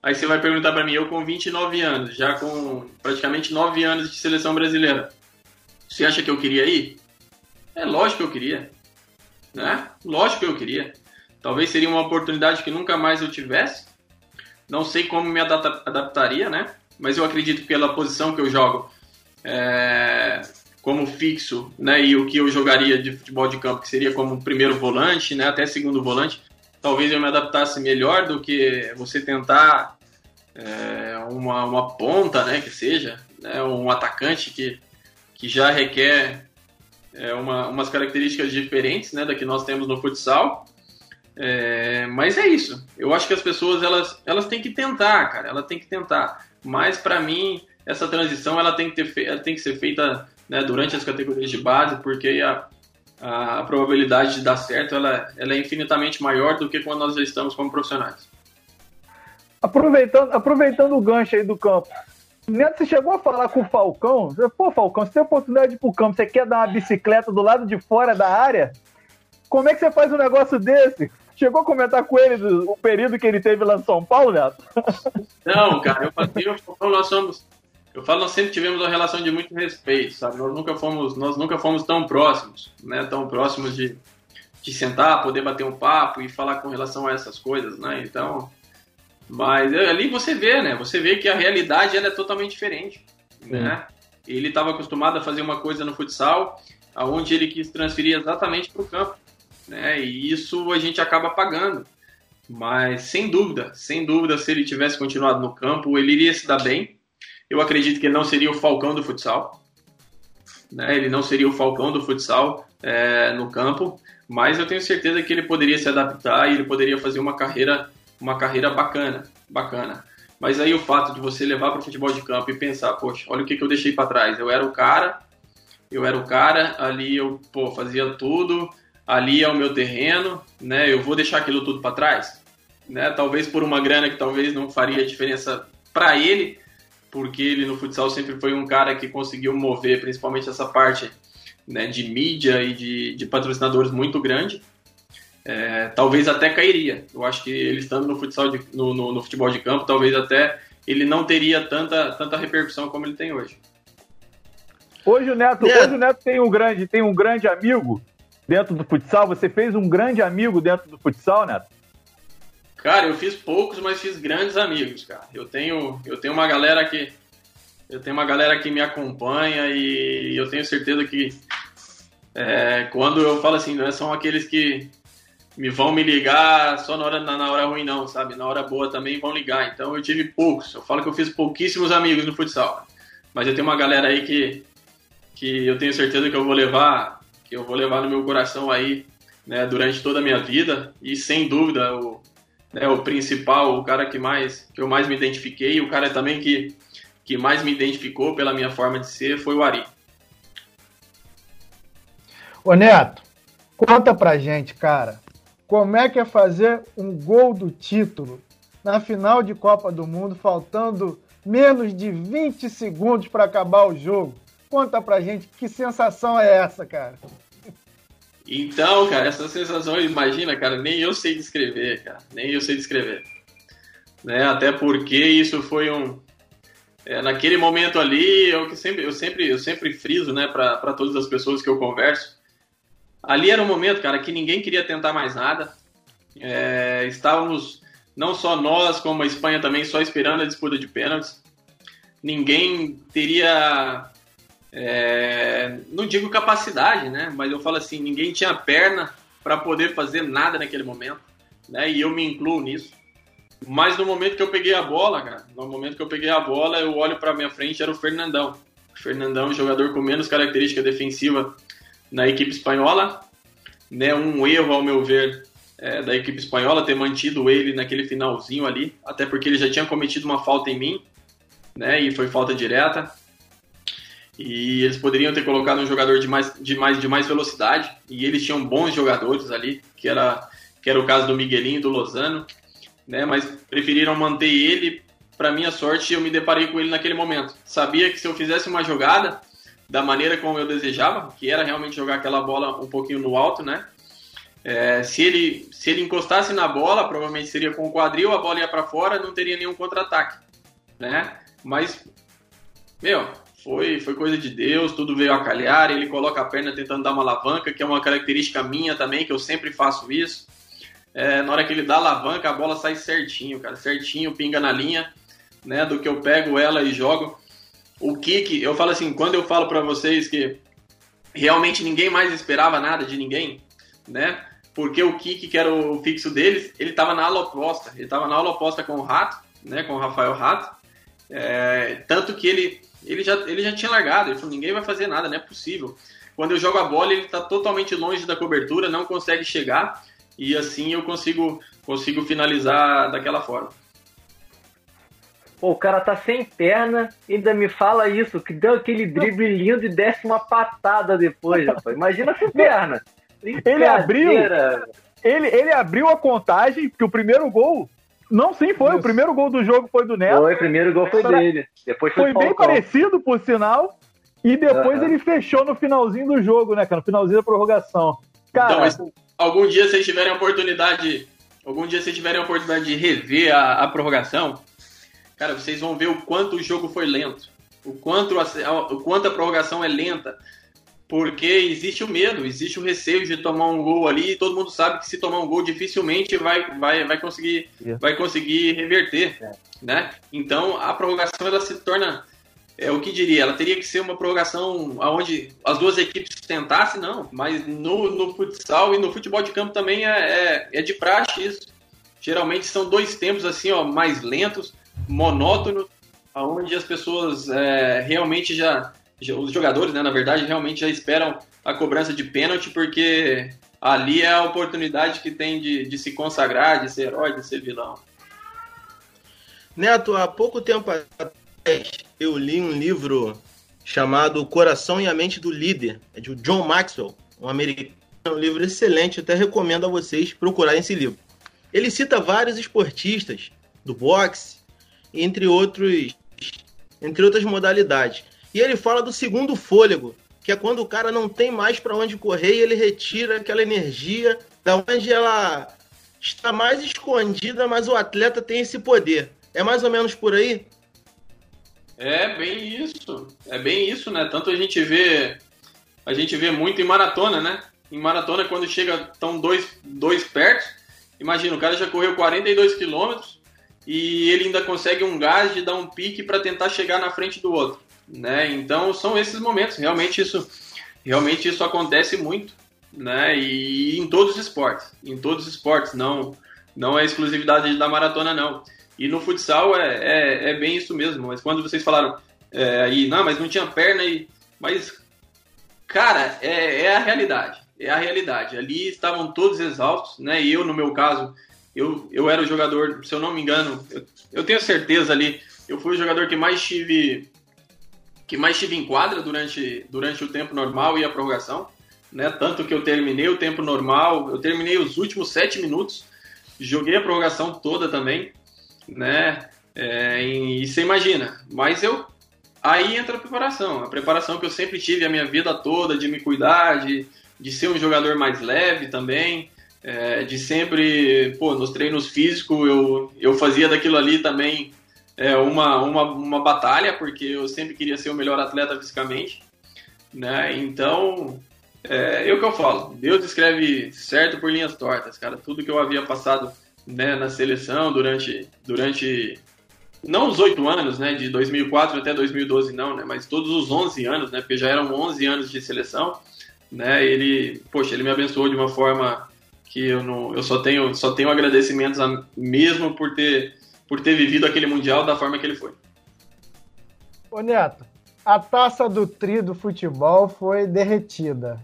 Aí você vai perguntar para mim, eu com 29 anos, já com praticamente 9 anos de seleção brasileira, você acha que eu queria ir? É lógico que eu queria, né? Lógico que eu queria. Talvez seria uma oportunidade que nunca mais eu tivesse. Não sei como me adaptaria, né? mas eu acredito que pela posição que eu jogo é, como fixo, né, e o que eu jogaria de futebol de campo, que seria como primeiro volante, né, até segundo volante, talvez eu me adaptasse melhor do que você tentar é, uma, uma ponta, né, que seja, né, um atacante que, que já requer é, uma, umas características diferentes, né, da que nós temos no futsal. É, mas é isso. Eu acho que as pessoas elas, elas têm que tentar, cara. Elas têm que tentar. Mas para mim essa transição ela tem que, ter, ela tem que ser feita né, durante as categorias de base, porque a, a, probabilidade de dar certo ela, ela é infinitamente maior do que quando nós já estamos como profissionais. Aproveitando, aproveitando o gancho aí do campo, Neto, você chegou a falar com o Falcão? Pô, Falcão, você tem oportunidade de ir pro campo, você quer dar uma bicicleta do lado de fora da área? Como é que você faz um negócio desse? Chegou a comentar com ele do, o período que ele teve lá em São Paulo, Neto? Não, cara, eu falei, nós somos. Eu falo, nós sempre tivemos uma relação de muito respeito, sabe? Nós nunca fomos, nós nunca fomos tão próximos, né? Tão próximos de, de sentar, poder bater um papo e falar com relação a essas coisas, né? Então, mas é, ali você vê, né? Você vê que a realidade ela é totalmente diferente, né? Ele estava acostumado a fazer uma coisa no futsal, aonde ele quis transferir exatamente para o campo né? E isso a gente acaba pagando. Mas sem dúvida, sem dúvida, se ele tivesse continuado no campo, ele iria se dar bem. Eu acredito que ele não seria o Falcão do futsal. Né? Ele não seria o Falcão do futsal é, no campo, mas eu tenho certeza que ele poderia se adaptar e ele poderia fazer uma carreira, uma carreira bacana, bacana. Mas aí o fato de você levar para o futebol de campo e pensar, poxa, olha o que, que eu deixei para trás. Eu era o cara, eu era o cara, ali eu pô, fazia tudo, ali é o meu terreno, né? Eu vou deixar aquilo tudo para trás, né? Talvez por uma grana que talvez não faria diferença para ele, porque ele no futsal sempre foi um cara que conseguiu mover, principalmente essa parte né, de mídia e de, de patrocinadores muito grande. É, talvez até cairia. Eu acho que ele estando no futsal de, no, no, no futebol de campo, talvez até ele não teria tanta, tanta repercussão como ele tem hoje. Hoje o Neto, é. hoje o Neto tem um grande, tem um grande amigo dentro do futsal? Você fez um grande amigo dentro do futsal, Neto? Cara, eu fiz poucos, mas fiz grandes amigos, cara. Eu tenho, eu tenho uma galera que eu tenho uma galera que me acompanha e eu tenho certeza que é, quando eu falo assim, não é são aqueles que me vão me ligar só na hora, na, na hora ruim, não, sabe? Na hora boa também vão ligar. Então eu tive poucos. Eu falo que eu fiz pouquíssimos amigos no futsal. Mas eu tenho uma galera aí que, que eu tenho certeza que eu vou levar que eu vou levar no meu coração aí né, durante toda a minha vida e sem dúvida o, né, o principal, o cara que mais que eu mais me identifiquei, o cara também que, que mais me identificou pela minha forma de ser foi o Ari. Ô Neto, conta pra gente, cara, como é que é fazer um gol do título na final de Copa do Mundo, faltando menos de 20 segundos para acabar o jogo? Conta pra gente que sensação é essa, cara. Então, cara, essa sensação, imagina, cara, nem eu sei descrever, cara, nem eu sei descrever. Né? Até porque isso foi um é, naquele momento ali, eu, que sempre, eu, sempre, eu sempre friso né, para todas as pessoas que eu converso. Ali era um momento, cara, que ninguém queria tentar mais nada. É, estávamos, não só nós, como a Espanha também, só esperando a disputa de pênaltis. Ninguém teria, é, não digo capacidade, né? Mas eu falo assim, ninguém tinha perna para poder fazer nada naquele momento. Né? E eu me incluo nisso. Mas no momento que eu peguei a bola, cara, no momento que eu peguei a bola, eu olho para minha frente, era o Fernandão. O Fernandão, jogador com menos característica defensiva na equipe espanhola. Né, um erro, ao meu ver, é, da equipe espanhola ter mantido ele naquele finalzinho ali, até porque ele já tinha cometido uma falta em mim, né, e foi falta direta. E eles poderiam ter colocado um jogador de mais, de mais, de mais velocidade, e eles tinham bons jogadores ali, que era, que era o caso do Miguelinho e do Lozano né? Mas preferiram manter ele. Para minha sorte, eu me deparei com ele naquele momento. Sabia que se eu fizesse uma jogada da maneira como eu desejava, que era realmente jogar aquela bola um pouquinho no alto, né? É, se, ele, se ele encostasse na bola, provavelmente seria com o quadril, a bola ia para fora, não teria nenhum contra-ataque, né? Mas, meu, foi, foi coisa de Deus, tudo veio a calhar, ele coloca a perna tentando dar uma alavanca, que é uma característica minha também, que eu sempre faço isso é, na hora que ele dá a alavanca, a bola sai certinho, cara, certinho, pinga na linha, né, do que eu pego ela e jogo. O kick, eu falo assim, quando eu falo para vocês que realmente ninguém mais esperava nada de ninguém, né, porque o kick, que era o fixo deles, ele tava na ala oposta, ele tava na ala oposta com o Rato, né, com o Rafael Rato, é, tanto que ele, ele, já, ele já tinha largado, ele falou, ninguém vai fazer nada, não é possível. Quando eu jogo a bola, ele está totalmente longe da cobertura, não consegue chegar, e assim eu consigo, consigo finalizar daquela forma. Pô, o cara tá sem perna ainda me fala isso, que deu aquele drible lindo e desce uma patada depois, rapaz. Imagina sem perna. Ele abriu, ele, ele abriu a contagem, porque o primeiro gol não, sim, foi. Isso. O primeiro gol do jogo foi do Neto. Foi, o primeiro gol foi dele. Depois foi, foi bem parecido, por sinal. E depois uhum. ele fechou no finalzinho do jogo, né, cara? No finalzinho da prorrogação. Cara, então, mas algum dia vocês tiverem a oportunidade, algum dia vocês tiverem a oportunidade de rever a, a prorrogação, cara, vocês vão ver o quanto o jogo foi lento, o quanto a, o quanto a prorrogação é lenta, porque existe o medo, existe o receio de tomar um gol ali, e todo mundo sabe que se tomar um gol dificilmente vai, vai, vai conseguir vai conseguir reverter, é. né? Então a prorrogação ela se torna é o que diria, ela teria que ser uma prorrogação onde as duas equipes tentassem, não, mas no, no futsal e no futebol de campo também é, é, é, de praxe isso. Geralmente são dois tempos assim, ó, mais lentos, monótonos, onde as pessoas é, realmente já, os jogadores, né, na verdade, realmente já esperam a cobrança de pênalti, porque ali é a oportunidade que tem de, de se consagrar, de ser herói, de ser vilão. Neto, há pouco tempo eu li um livro chamado Coração e a Mente do Líder, é de John Maxwell, um americano. É um livro excelente, até recomendo a vocês procurarem esse livro. Ele cita vários esportistas do boxe, entre outros, entre outras modalidades. E ele fala do segundo fôlego, que é quando o cara não tem mais para onde correr e ele retira aquela energia da onde ela está mais escondida, mas o atleta tem esse poder. É mais ou menos por aí? É bem isso. É bem isso, né? Tanto a gente vê. A gente vê muito em maratona, né? Em maratona, quando chega, estão dois, dois perto. Imagina, o cara já correu 42 quilômetros e ele ainda consegue um gás de dar um pique para tentar chegar na frente do outro, né? Então são esses momentos. Realmente isso, realmente isso acontece muito, né? E em todos os esportes, em todos os esportes, não, não é exclusividade da maratona não. E no futsal é, é, é bem isso mesmo. Mas quando vocês falaram é, aí, não, mas não tinha perna e. Mas, cara, é, é a realidade. É a realidade. Ali estavam todos exaustos, né? E eu, no meu caso, eu, eu era o jogador, se eu não me engano, eu, eu tenho certeza ali, eu fui o jogador que mais tive que mais tive em quadra durante, durante o tempo normal e a prorrogação, né? Tanto que eu terminei o tempo normal, eu terminei os últimos sete minutos, joguei a prorrogação toda também, né? É, e você imagina, mas eu aí entra a preparação, a preparação que eu sempre tive a minha vida toda de me cuidar, de, de ser um jogador mais leve também, é, de sempre, pô, nos treinos físicos eu, eu fazia daquilo ali também é, uma, uma, uma batalha, porque eu sempre queria ser o melhor atleta fisicamente, né? Então, é, é o que eu falo, Deus escreve certo por linhas tortas, cara. Tudo que eu havia passado né, na seleção durante, durante não os oito anos, né, de 2004 até 2012 não, né, mas todos os 11 anos, né, porque já eram 11 anos de seleção, né, ele, poxa, ele me abençoou de uma forma que eu não, eu só tenho, só tenho agradecimentos a, mesmo por ter, por ter vivido aquele mundial da forma que ele foi. Ô Neto, a taça do tri do futebol foi derretida.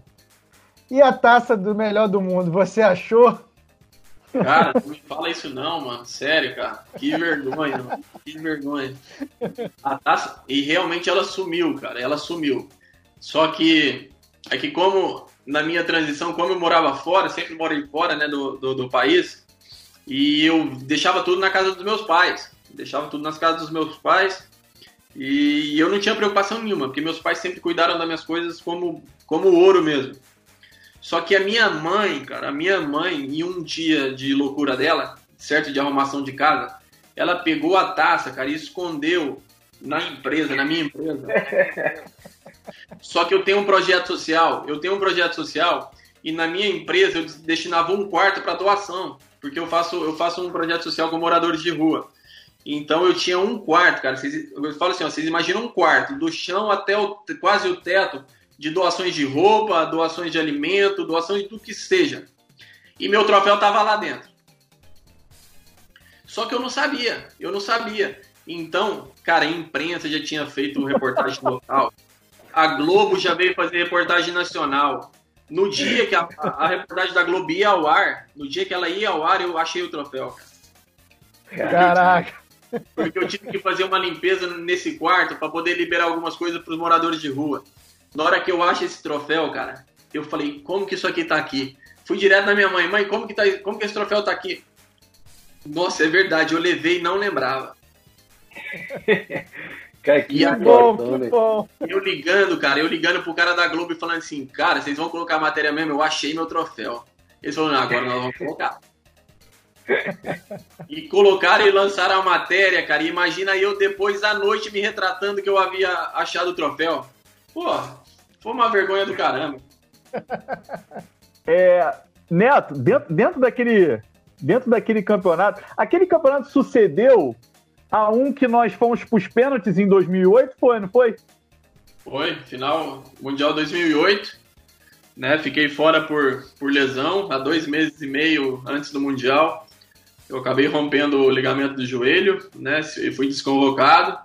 E a taça do melhor do mundo, você achou? Cara, não me fala isso não, mano. Sério, cara. Que vergonha, mano. Que vergonha. A taça. E realmente ela sumiu, cara. Ela sumiu. Só que é que como na minha transição, como eu morava fora, sempre morei fora né, do, do, do país, e eu deixava tudo na casa dos meus pais. Deixava tudo nas casas dos meus pais. E eu não tinha preocupação nenhuma, porque meus pais sempre cuidaram das minhas coisas como, como ouro mesmo. Só que a minha mãe, cara, a minha mãe, em um dia de loucura dela, certo, de arrumação de casa, ela pegou a taça, cara, e escondeu na empresa, na minha empresa. Só que eu tenho um projeto social, eu tenho um projeto social e na minha empresa eu destinava um quarto para doação, porque eu faço, eu faço um projeto social com moradores de rua. Então eu tinha um quarto, cara. Vocês, eu falo assim, ó, vocês imaginam um quarto, do chão até o, quase o teto, de doações de roupa, doações de alimento, doações de tudo que seja. E meu troféu estava lá dentro. Só que eu não sabia, eu não sabia. Então, cara, a imprensa já tinha feito reportagem local. A Globo já veio fazer reportagem nacional. No dia que a, a, reportagem da Globo ia ao ar, no dia que ela ia ao ar, eu achei o troféu. Caraca! Porque eu tive que fazer uma limpeza nesse quarto para poder liberar algumas coisas para os moradores de rua. Na hora que eu acho esse troféu, cara, eu falei, como que isso aqui tá aqui? Fui direto na minha mãe, mãe, como que, tá, como que esse troféu tá aqui? Nossa, é verdade, eu levei e não lembrava. que e bom, que bom. Eu ligando, cara, eu ligando pro cara da Globo e falando assim, cara, vocês vão colocar a matéria mesmo? Eu achei meu troféu. Eles falaram, agora nós vamos colocar. e colocaram e lançaram a matéria, cara. E imagina eu depois à noite me retratando que eu havia achado o troféu. Pô, foi uma vergonha do caramba. É, Neto, dentro, dentro daquele dentro daquele campeonato, aquele campeonato sucedeu a um que nós fomos para os pênaltis em 2008, foi, não foi? Foi, final Mundial 2008, né? Fiquei fora por, por lesão há dois meses e meio antes do Mundial. Eu acabei rompendo o ligamento do joelho, né? E fui desconvocado.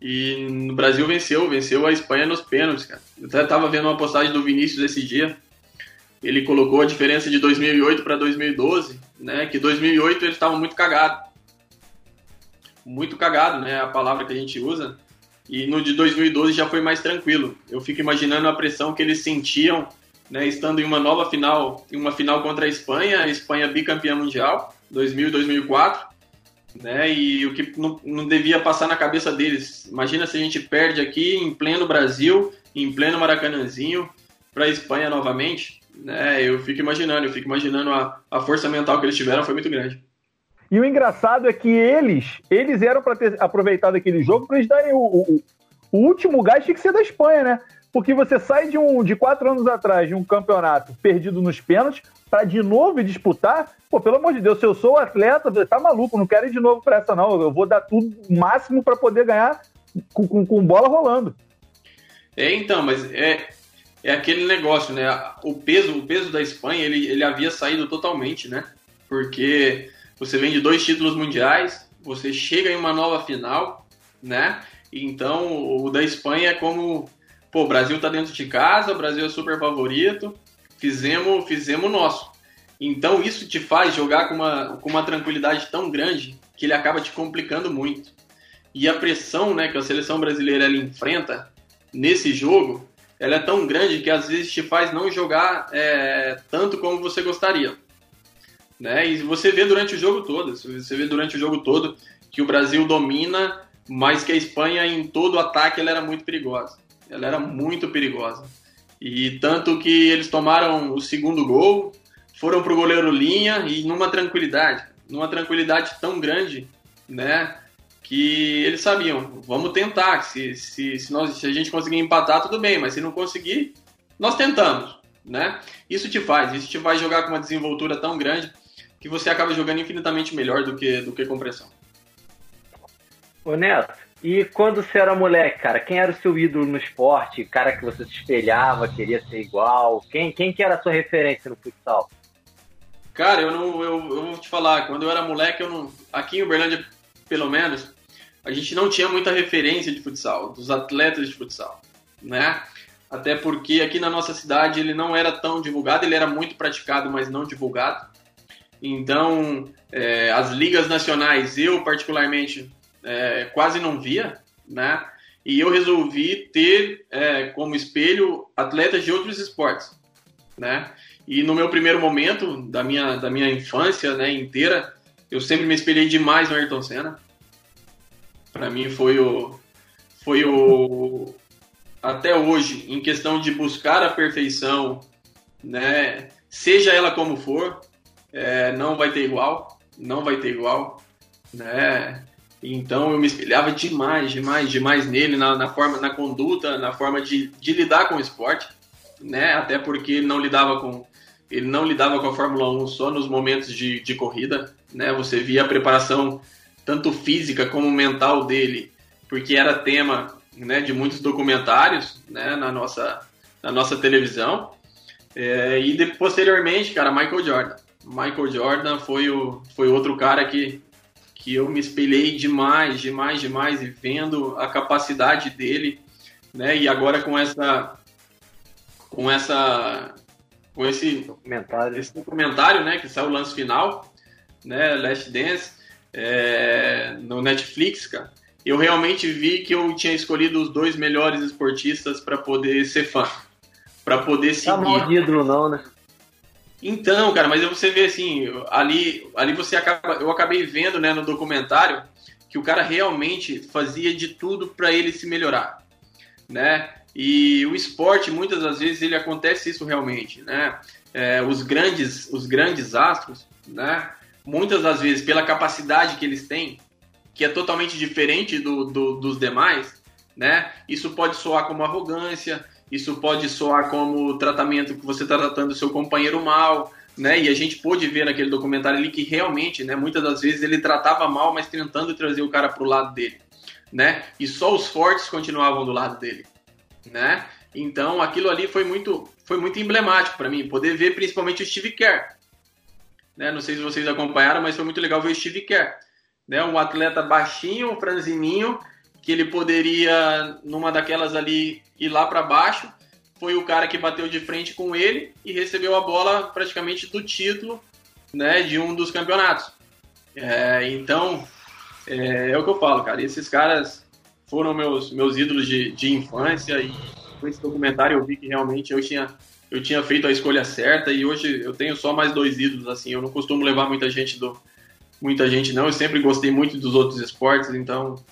E no Brasil venceu, venceu a Espanha nos pênaltis, cara. Eu até tava vendo uma postagem do Vinícius esse dia. Ele colocou a diferença de 2008 para 2012, né? Que 2008 eles estavam muito cagados. Muito cagado, né? A palavra que a gente usa. E no de 2012 já foi mais tranquilo. Eu fico imaginando a pressão que eles sentiam, né? Estando em uma nova final, em uma final contra a Espanha, a Espanha bicampeã mundial, 2000 e 2004 né? E o que não, não devia passar na cabeça deles. Imagina se a gente perde aqui em pleno Brasil, em pleno Maracanãzinho, para a Espanha novamente. Né? Eu fico imaginando, eu fico imaginando a, a força mental que eles tiveram foi muito grande. E o engraçado é que eles, eles eram para ter aproveitado aquele jogo para eles darem o, o, o, último gás tinha que ser da Espanha, né? Porque você sai de um de quatro anos atrás de um campeonato perdido nos pênaltis para de novo disputar, pô, pelo amor de Deus, se eu sou atleta, tá maluco, não quero ir de novo para essa não, eu vou dar tudo máximo para poder ganhar com, com, com, bola rolando. É, então, mas é, é aquele negócio, né? O peso, o peso da Espanha, ele, ele havia saído totalmente, né? Porque você vem de dois títulos mundiais, você chega em uma nova final, né? Então, o da Espanha é como, pô, o Brasil tá dentro de casa, o Brasil é super favorito, fizemos, fizemos o nosso. Então isso te faz jogar com uma, com uma tranquilidade tão grande que ele acaba te complicando muito. E a pressão né, que a seleção brasileira ela enfrenta nesse jogo, ela é tão grande que às vezes te faz não jogar é, tanto como você gostaria. Né? E você vê durante o jogo todo, você vê durante o jogo todo que o Brasil domina, mas que a Espanha em todo o ataque ela era muito perigosa. Ela era muito perigosa. E tanto que eles tomaram o segundo gol, foram pro goleiro linha e numa tranquilidade, numa tranquilidade tão grande, né? que eles sabiam, vamos tentar, se, se, se, nós, se a gente conseguir empatar, tudo bem, mas se não conseguir, nós tentamos, né? Isso te faz, isso te vai jogar com uma desenvoltura tão grande que você acaba jogando infinitamente melhor do que, do que com pressão. Ô Neto, e quando você era moleque, cara, quem era o seu ídolo no esporte? Cara que você se espelhava, queria ser igual? Quem, quem que era a sua referência no futsal? Cara, eu não, eu, eu vou te falar, quando eu era moleque, eu não, aqui em Uberlândia, pelo menos, a gente não tinha muita referência de futsal, dos atletas de futsal, né? Até porque aqui na nossa cidade ele não era tão divulgado, ele era muito praticado, mas não divulgado. Então, é, as ligas nacionais, eu particularmente é, quase não via, né? E eu resolvi ter é, como espelho atletas de outros esportes, né? E no meu primeiro momento da minha, da minha infância né, inteira, eu sempre me espelhei demais no Ayrton Senna. Para mim foi o foi o até hoje em questão de buscar a perfeição, né? Seja ela como for, é, não vai ter igual, não vai ter igual, né? Então eu me espelhava demais, demais, demais nele na, na forma, na conduta, na forma de, de lidar com o esporte, né? Até porque ele não lidava com ele não lidava com a Fórmula 1 só nos momentos de, de corrida, né? Você via a preparação tanto física como mental dele, porque era tema né, de muitos documentários né, na, nossa, na nossa televisão. É, e de, posteriormente, cara, Michael Jordan. Michael Jordan foi, o, foi outro cara que, que eu me espelhei demais, demais, demais, e vendo a capacidade dele, né? E agora com essa com essa com esse documentário, esse documentário né, que saiu o lance final, né, Last Dance, é, no Netflix, cara, eu realmente vi que eu tinha escolhido os dois melhores esportistas para poder ser fã, para poder tá seguir. Tá mal de ídolo não, né? Então, cara, mas você vê assim, ali, ali você acaba, eu acabei vendo, né, no documentário que o cara realmente fazia de tudo para ele se melhorar, né? E o esporte, muitas das vezes, ele acontece isso realmente, né? É, os grandes, os grandes astros, né? Muitas das vezes, pela capacidade que eles têm, que é totalmente diferente do, do, dos demais, né? Isso pode soar como arrogância, isso pode soar como tratamento que você está tratando o seu companheiro mal, né? E a gente pôde ver naquele documentário ali que realmente, né? Muitas das vezes ele tratava mal, mas tentando trazer o cara para o lado dele, né? E só os fortes continuavam do lado dele né? Então aquilo ali foi muito, foi muito emblemático para mim, poder ver principalmente o Steve Kerr. Né? Não sei se vocês acompanharam, mas foi muito legal ver o Steve Kerr. Né? Um atleta baixinho, franzininho, que ele poderia, numa daquelas ali, ir lá para baixo. Foi o cara que bateu de frente com ele e recebeu a bola praticamente do título né, de um dos campeonatos. É, então, é, é o que eu falo, cara. Esses caras foram meus, meus ídolos de, de infância e com esse documentário eu vi que realmente eu tinha, eu tinha feito a escolha certa e hoje eu tenho só mais dois ídolos, assim, eu não costumo levar muita gente do muita gente não, eu sempre gostei muito dos outros esportes, então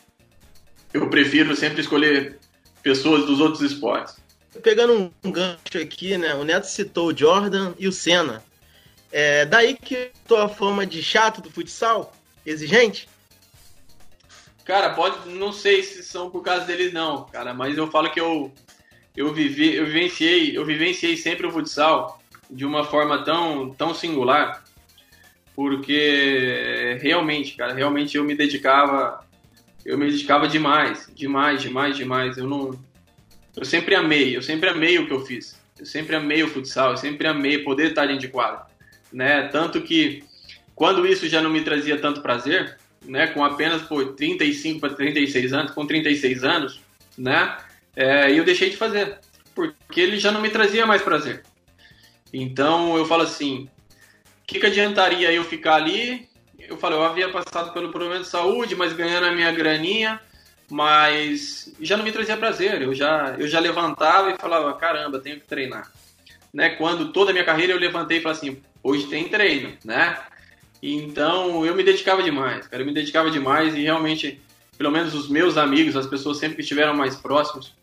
eu prefiro sempre escolher pessoas dos outros esportes. Pegando um gancho aqui, né? O Neto citou o Jordan e o Senna. É daí que tua fama de chato do futsal, exigente? Cara, pode. Não sei se são por causa deles, não, cara, mas eu falo que eu. Eu, vivi, eu vivenciei, eu vivenciei sempre o futsal de uma forma tão, tão singular, porque realmente, cara, realmente eu me dedicava, eu me dedicava demais, demais, demais, demais. Eu não, eu sempre amei, eu sempre amei o que eu fiz. Eu sempre amei o futsal, eu sempre amei poder estar dentro de quadra, né? Tanto que quando isso já não me trazia tanto prazer, né, com apenas por 35 para 36 anos, com 36 anos, né, é, eu deixei de fazer, porque ele já não me trazia mais prazer. Então eu falo assim, o que, que adiantaria eu ficar ali? Eu falei, eu havia passado pelo problema de saúde, mas ganhando a minha graninha, mas já não me trazia prazer. Eu já, eu já levantava e falava, caramba, tenho que treinar. Né? Quando toda a minha carreira eu levantei e falei assim, hoje tem treino, né? Então eu me dedicava demais, cara, eu me dedicava demais e realmente, pelo menos os meus amigos, as pessoas sempre que estiveram mais próximos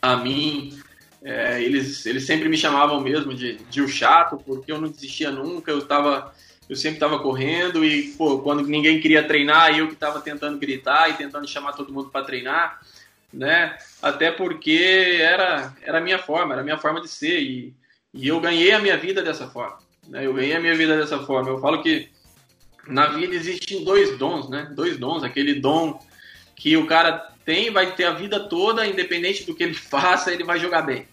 a mim, é, eles, eles sempre me chamavam mesmo de, de o chato, porque eu não desistia nunca, eu estava eu sempre estava correndo e, pô, quando ninguém queria treinar, eu que estava tentando gritar e tentando chamar todo mundo para treinar, né? Até porque era, era a minha forma, era a minha forma de ser e, e eu ganhei a minha vida dessa forma, né? Eu ganhei a minha vida dessa forma. Eu falo que na vida existem dois dons, né? Dois dons, aquele dom que o cara tem, vai ter a vida toda, independente do que ele faça, ele vai jogar bem.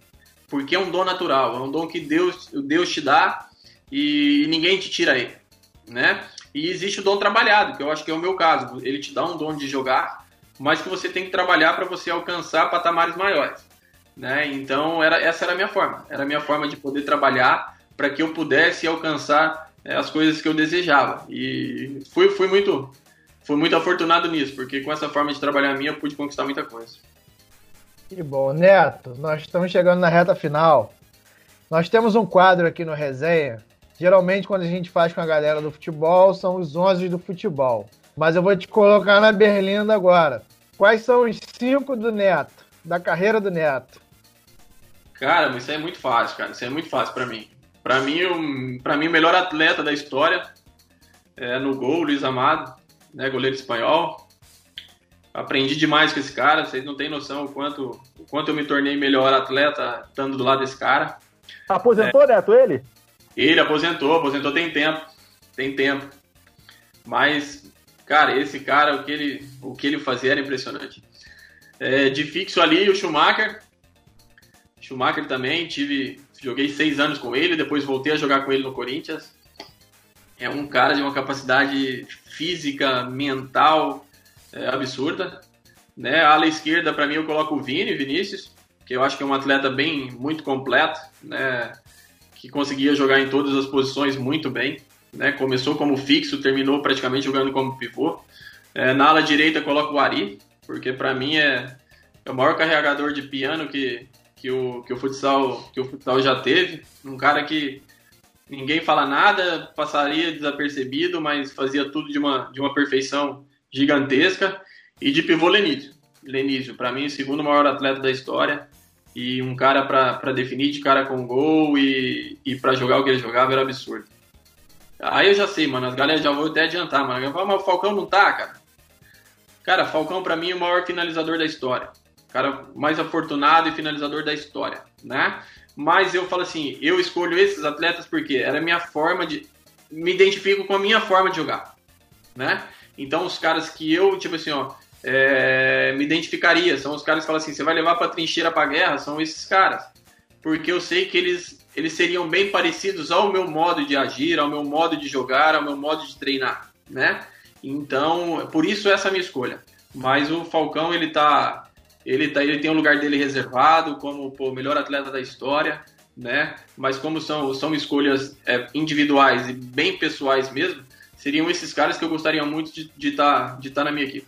Porque é um dom natural, é um dom que Deus, Deus te dá e ninguém te tira ele, né? E existe o dom trabalhado, que eu acho que é o meu caso. Ele te dá um dom de jogar, mas que você tem que trabalhar para você alcançar patamares maiores, né? Então era essa era a minha forma, era a minha forma de poder trabalhar para que eu pudesse alcançar é, as coisas que eu desejava. E fui, fui muito fui muito afortunado nisso, porque com essa forma de trabalhar minha eu pude conquistar muita coisa. Que bom. Neto, nós estamos chegando na reta final. Nós temos um quadro aqui no Resenha. Geralmente, quando a gente faz com a galera do futebol, são os 11 do futebol. Mas eu vou te colocar na berlinda agora. Quais são os cinco do Neto, da carreira do Neto? Cara, isso é muito fácil, cara. Isso é muito fácil para mim. Para mim, o, pra mim, o melhor atleta da história é no gol, Luiz Amado né, goleiro espanhol. Aprendi demais com esse cara, vocês não têm noção o quanto, o quanto eu me tornei melhor atleta estando do lado desse cara. Aposentou, é, Neto, ele? Ele aposentou, aposentou tem tempo, tem tempo. Mas, cara, esse cara, o que ele, o que ele fazia era impressionante. É, de fixo ali, o Schumacher. Schumacher também, tive, joguei seis anos com ele, depois voltei a jogar com ele no Corinthians. É um cara de uma capacidade física, mental é, absurda. Né? A ala esquerda, para mim, eu coloco o Vini, Vinícius, que eu acho que é um atleta bem, muito completo, né? Que conseguia jogar em todas as posições muito bem. Né? Começou como fixo, terminou praticamente jogando como pivô. É, na ala direita, coloco o Ari, porque para mim é, é o maior carregador de piano que, que, o, que, o futsal, que o futsal já teve. Um cara que ninguém fala nada, passaria desapercebido, mas fazia tudo de uma, de uma perfeição gigantesca. E de pivô Lenísio. Lenísio, para mim, o segundo maior atleta da história. E um cara para definir de cara com gol e, e para jogar o que ele jogava era absurdo. Aí eu já sei, mano, as galera já vou até adiantar, mano. Falo, mas o Falcão não tá, cara. Cara, Falcão para mim é o maior finalizador da história. Cara mais afortunado e finalizador da história, né? Mas eu falo assim, eu escolho esses atletas porque era minha forma de. Me identifico com a minha forma de jogar, né? Então, os caras que eu, tipo assim, ó, é, me identificaria são os caras que falam assim: você vai levar pra trincheira pra guerra? São esses caras. Porque eu sei que eles, eles seriam bem parecidos ao meu modo de agir, ao meu modo de jogar, ao meu modo de treinar, né? Então, por isso essa é a minha escolha. Mas o Falcão, ele tá ele, tá, ele tem um lugar dele reservado como o melhor atleta da história, né? Mas como são, são escolhas é, individuais e bem pessoais mesmo, seriam esses caras que eu gostaria muito de estar de tá, de tá na minha equipe.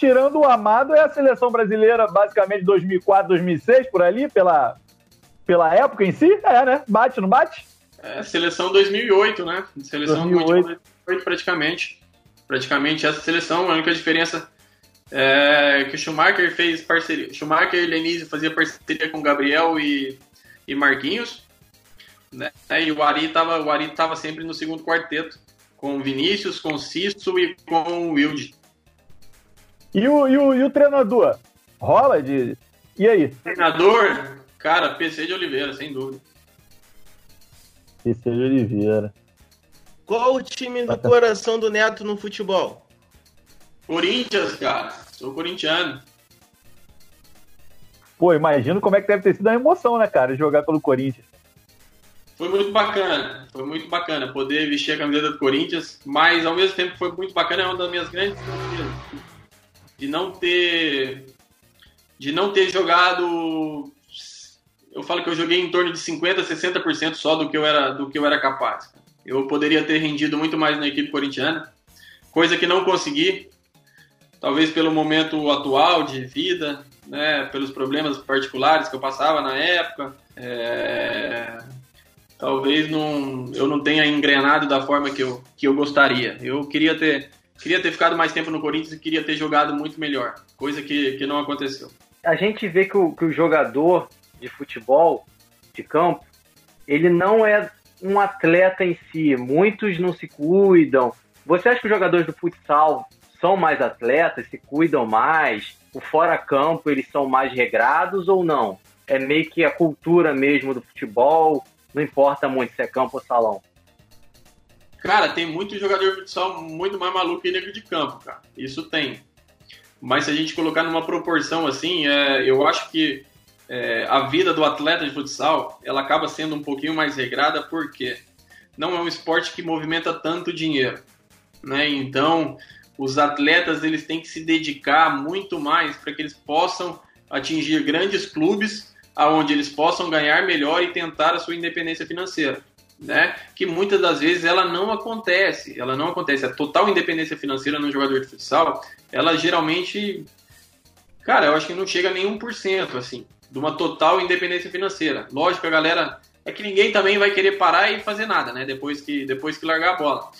Tirando o Amado, é a seleção brasileira basicamente 2004, 2006, por ali, pela, pela época em si? É, né? Bate, não bate? É, seleção 2008, né? Seleção 2008. 2008 praticamente. Praticamente essa seleção, a única diferença é, que o Schumacher fez parceria. Schumacher e Lenise fazia parceria com Gabriel e, e Marquinhos. Né? E o Ari estava o Ari tava sempre no segundo quarteto, com Vinícius, com Cisto e com o Wilde. E o, e, o, e o treinador? Rola de. E aí? Treinador, cara, PC de Oliveira, sem dúvida. PC de Oliveira. Qual o time do coração do Neto no futebol? Corinthians, cara. Sou corintiano. Pô, imagino como é que deve ter sido a emoção, né, cara, jogar pelo Corinthians. Foi muito bacana, foi muito bacana poder vestir a camiseta do Corinthians, mas ao mesmo tempo foi muito bacana, é uma das minhas grandes de não ter de não ter jogado eu falo que eu joguei em torno de 50, 60% só do que eu era do que eu era capaz. Eu poderia ter rendido muito mais na equipe corintiana, coisa que não consegui talvez pelo momento atual de vida, né, pelos problemas particulares que eu passava na época, é, talvez não, eu não tenha engrenado da forma que eu, que eu gostaria. Eu queria ter, queria ter ficado mais tempo no Corinthians e queria ter jogado muito melhor, coisa que, que não aconteceu. A gente vê que o, que o jogador de futebol, de campo, ele não é um atleta em si. Muitos não se cuidam. Você acha que os jogadores do futsal são mais atletas, se cuidam mais? O fora-campo, eles são mais regrados ou não? É meio que a cultura mesmo do futebol, não importa muito se é campo ou salão. Cara, tem muito jogador de futsal muito mais maluco que negro de campo, cara. Isso tem. Mas se a gente colocar numa proporção assim, é, eu acho que é, a vida do atleta de futsal ela acaba sendo um pouquinho mais regrada porque não é um esporte que movimenta tanto dinheiro, né? Então os atletas eles têm que se dedicar muito mais para que eles possam atingir grandes clubes aonde eles possam ganhar melhor e tentar a sua independência financeira né? Que muitas das vezes ela não acontece, ela não acontece. A total independência financeira no jogador de futsal, ela geralmente, cara, eu acho que não chega a nem 1%, assim, de uma total independência financeira. Lógico, a galera, é que ninguém também vai querer parar e fazer nada, né? Depois que, depois que largar a bola.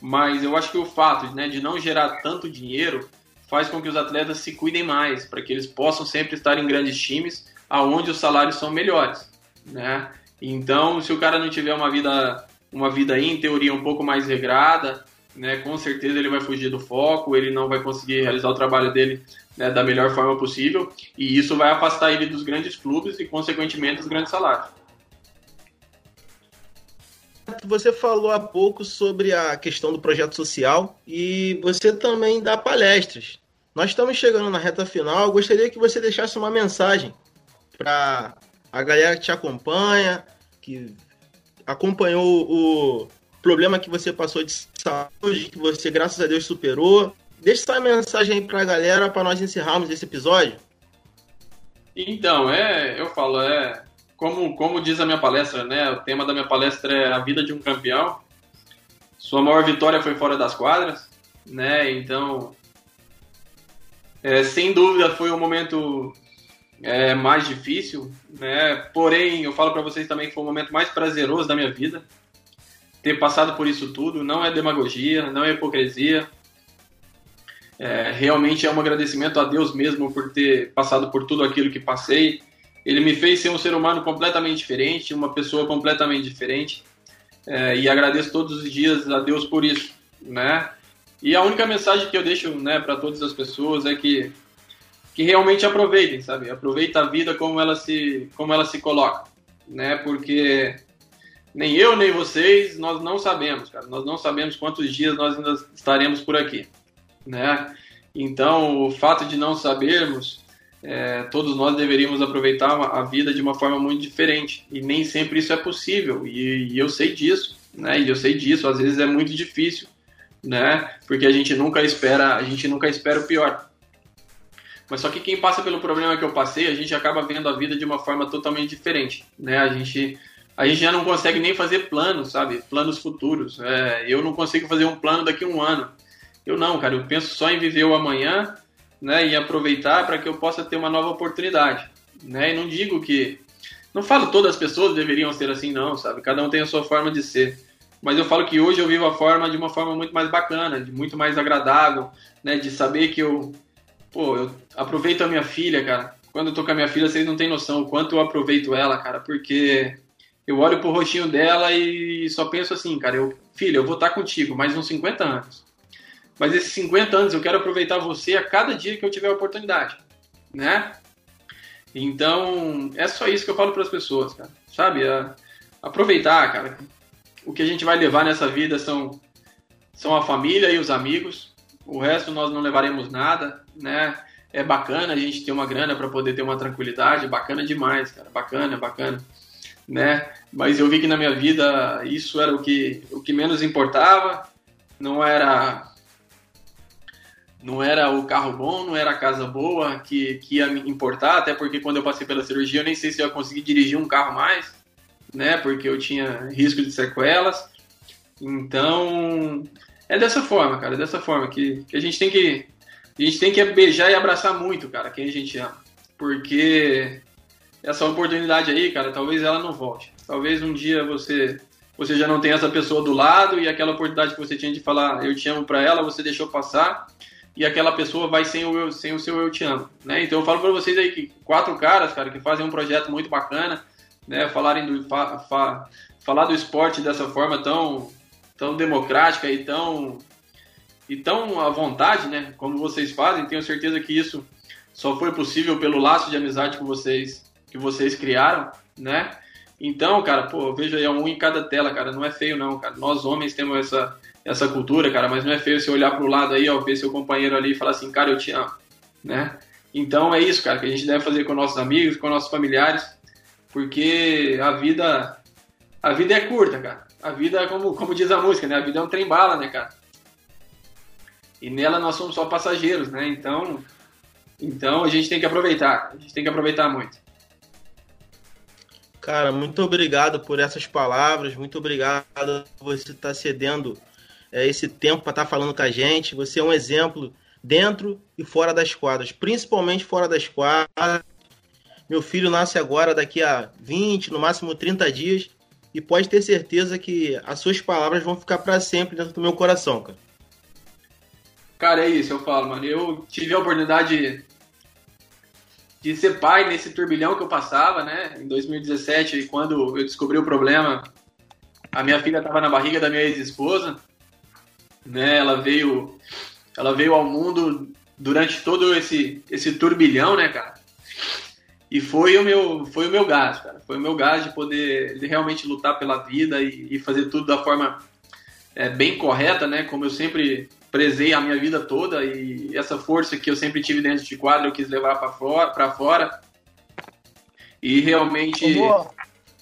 Mas eu acho que o fato né, de não gerar tanto dinheiro faz com que os atletas se cuidem mais, para que eles possam sempre estar em grandes times, aonde os salários são melhores, né? Então, se o cara não tiver uma vida, uma vida aí, em teoria, um pouco mais regrada, né, com certeza ele vai fugir do foco, ele não vai conseguir realizar o trabalho dele né, da melhor forma possível, e isso vai afastar ele dos grandes clubes e, consequentemente, dos grandes salários. Você falou há pouco sobre a questão do projeto social e você também dá palestras. Nós estamos chegando na reta final. Eu gostaria que você deixasse uma mensagem para a galera que te acompanha, que acompanhou o problema que você passou de saúde, que você, graças a Deus, superou. Deixa essa mensagem aí para a galera para nós encerrarmos esse episódio. Então, é, eu falo, é como, como diz a minha palestra, né? O tema da minha palestra é a vida de um campeão. Sua maior vitória foi fora das quadras, né? Então, é, sem dúvida foi um momento é mais difícil, né? Porém, eu falo para vocês também que foi o momento mais prazeroso da minha vida. Ter passado por isso tudo não é demagogia, não é hipocrisia. É, realmente é um agradecimento a Deus mesmo por ter passado por tudo aquilo que passei. Ele me fez ser um ser humano completamente diferente, uma pessoa completamente diferente. É, e agradeço todos os dias a Deus por isso, né? E a única mensagem que eu deixo, né, para todas as pessoas é que que realmente aproveitem, sabe? Aproveita a vida como ela se, como ela se coloca, né? Porque nem eu nem vocês nós não sabemos, cara. Nós não sabemos quantos dias nós ainda estaremos por aqui, né? Então, o fato de não sabermos, é, todos nós deveríamos aproveitar a vida de uma forma muito diferente. E nem sempre isso é possível. E, e eu sei disso, né? E eu sei disso. Às vezes é muito difícil, né? Porque a gente nunca espera, a gente nunca espera o pior. Mas só que quem passa pelo problema que eu passei, a gente acaba vendo a vida de uma forma totalmente diferente, né? A gente, a gente já não consegue nem fazer planos, sabe? Planos futuros. É, eu não consigo fazer um plano daqui a um ano. Eu não, cara. Eu penso só em viver o amanhã, né? E aproveitar para que eu possa ter uma nova oportunidade, né? E não digo que, não falo todas as pessoas deveriam ser assim, não, sabe? Cada um tem a sua forma de ser. Mas eu falo que hoje eu vivo a forma de uma forma muito mais bacana, de muito mais agradável, né? De saber que eu Pô, eu aproveito a minha filha, cara. Quando eu tô com a minha filha, vocês não têm noção o quanto eu aproveito ela, cara, porque eu olho pro rostinho dela e só penso assim, cara, eu, filha, eu vou estar tá contigo mais uns 50 anos. Mas esses 50 anos eu quero aproveitar você a cada dia que eu tiver a oportunidade, né? Então, é só isso que eu falo para as pessoas, cara. Sabe? aproveitar, cara. O que a gente vai levar nessa vida são, são a família e os amigos. O resto nós não levaremos nada, né? É bacana a gente ter uma grana para poder ter uma tranquilidade, bacana demais, cara, bacana, bacana, né? Mas eu vi que na minha vida isso era o que o que menos importava, não era não era o carro bom, não era a casa boa que, que ia me importar, até porque quando eu passei pela cirurgia eu nem sei se eu ia conseguir dirigir um carro mais, né? Porque eu tinha risco de sequelas. Então, é dessa forma, cara, é dessa forma que, que a gente tem que a gente tem que beijar e abraçar muito, cara, quem a gente ama. Porque essa oportunidade aí, cara, talvez ela não volte. Talvez um dia você você já não tenha essa pessoa do lado e aquela oportunidade que você tinha de falar eu te amo para ela, você deixou passar e aquela pessoa vai sem o, eu, sem o seu eu te amo, né? Então eu falo para vocês aí que quatro caras, cara, que fazem um projeto muito bacana, né? Falarem do fa, fa, falar do esporte dessa forma tão, tão democrática e tão, e tão à vontade, né? Como vocês fazem, tenho certeza que isso só foi possível pelo laço de amizade que vocês, que vocês criaram, né? Então, cara, pô, veja aí, um em cada tela, cara, não é feio não, cara. Nós homens temos essa, essa cultura, cara, mas não é feio você olhar pro lado aí, ó, ver seu companheiro ali e falar assim, cara, eu te amo, né? Então é isso, cara, que a gente deve fazer com nossos amigos, com nossos familiares, porque a vida a vida é curta, cara. A vida, como, como diz a música, né? A vida é um trem bala, né, cara? E nela nós somos só passageiros, né? Então, então a gente tem que aproveitar, a gente tem que aproveitar muito. Cara, muito obrigado por essas palavras, muito obrigado por você estar cedendo é, esse tempo para estar falando com a gente. Você é um exemplo dentro e fora das quadras, principalmente fora das quadras. Meu filho nasce agora, daqui a 20, no máximo 30 dias, e pode ter certeza que as suas palavras vão ficar para sempre dentro do meu coração, cara. Cara, é isso, eu falo, mano. Eu tive a oportunidade de ser pai nesse turbilhão que eu passava, né? Em 2017, quando eu descobri o problema, a minha filha estava na barriga da minha ex-esposa, né? Ela veio, ela veio ao mundo durante todo esse esse turbilhão, né, cara? E foi o meu foi o meu gás, cara. Foi o meu gás de poder de realmente lutar pela vida e, e fazer tudo da forma é, bem correta, né? Como eu sempre prezei a minha vida toda e essa força que eu sempre tive dentro de quadro eu quis levar para fora, para fora. E realmente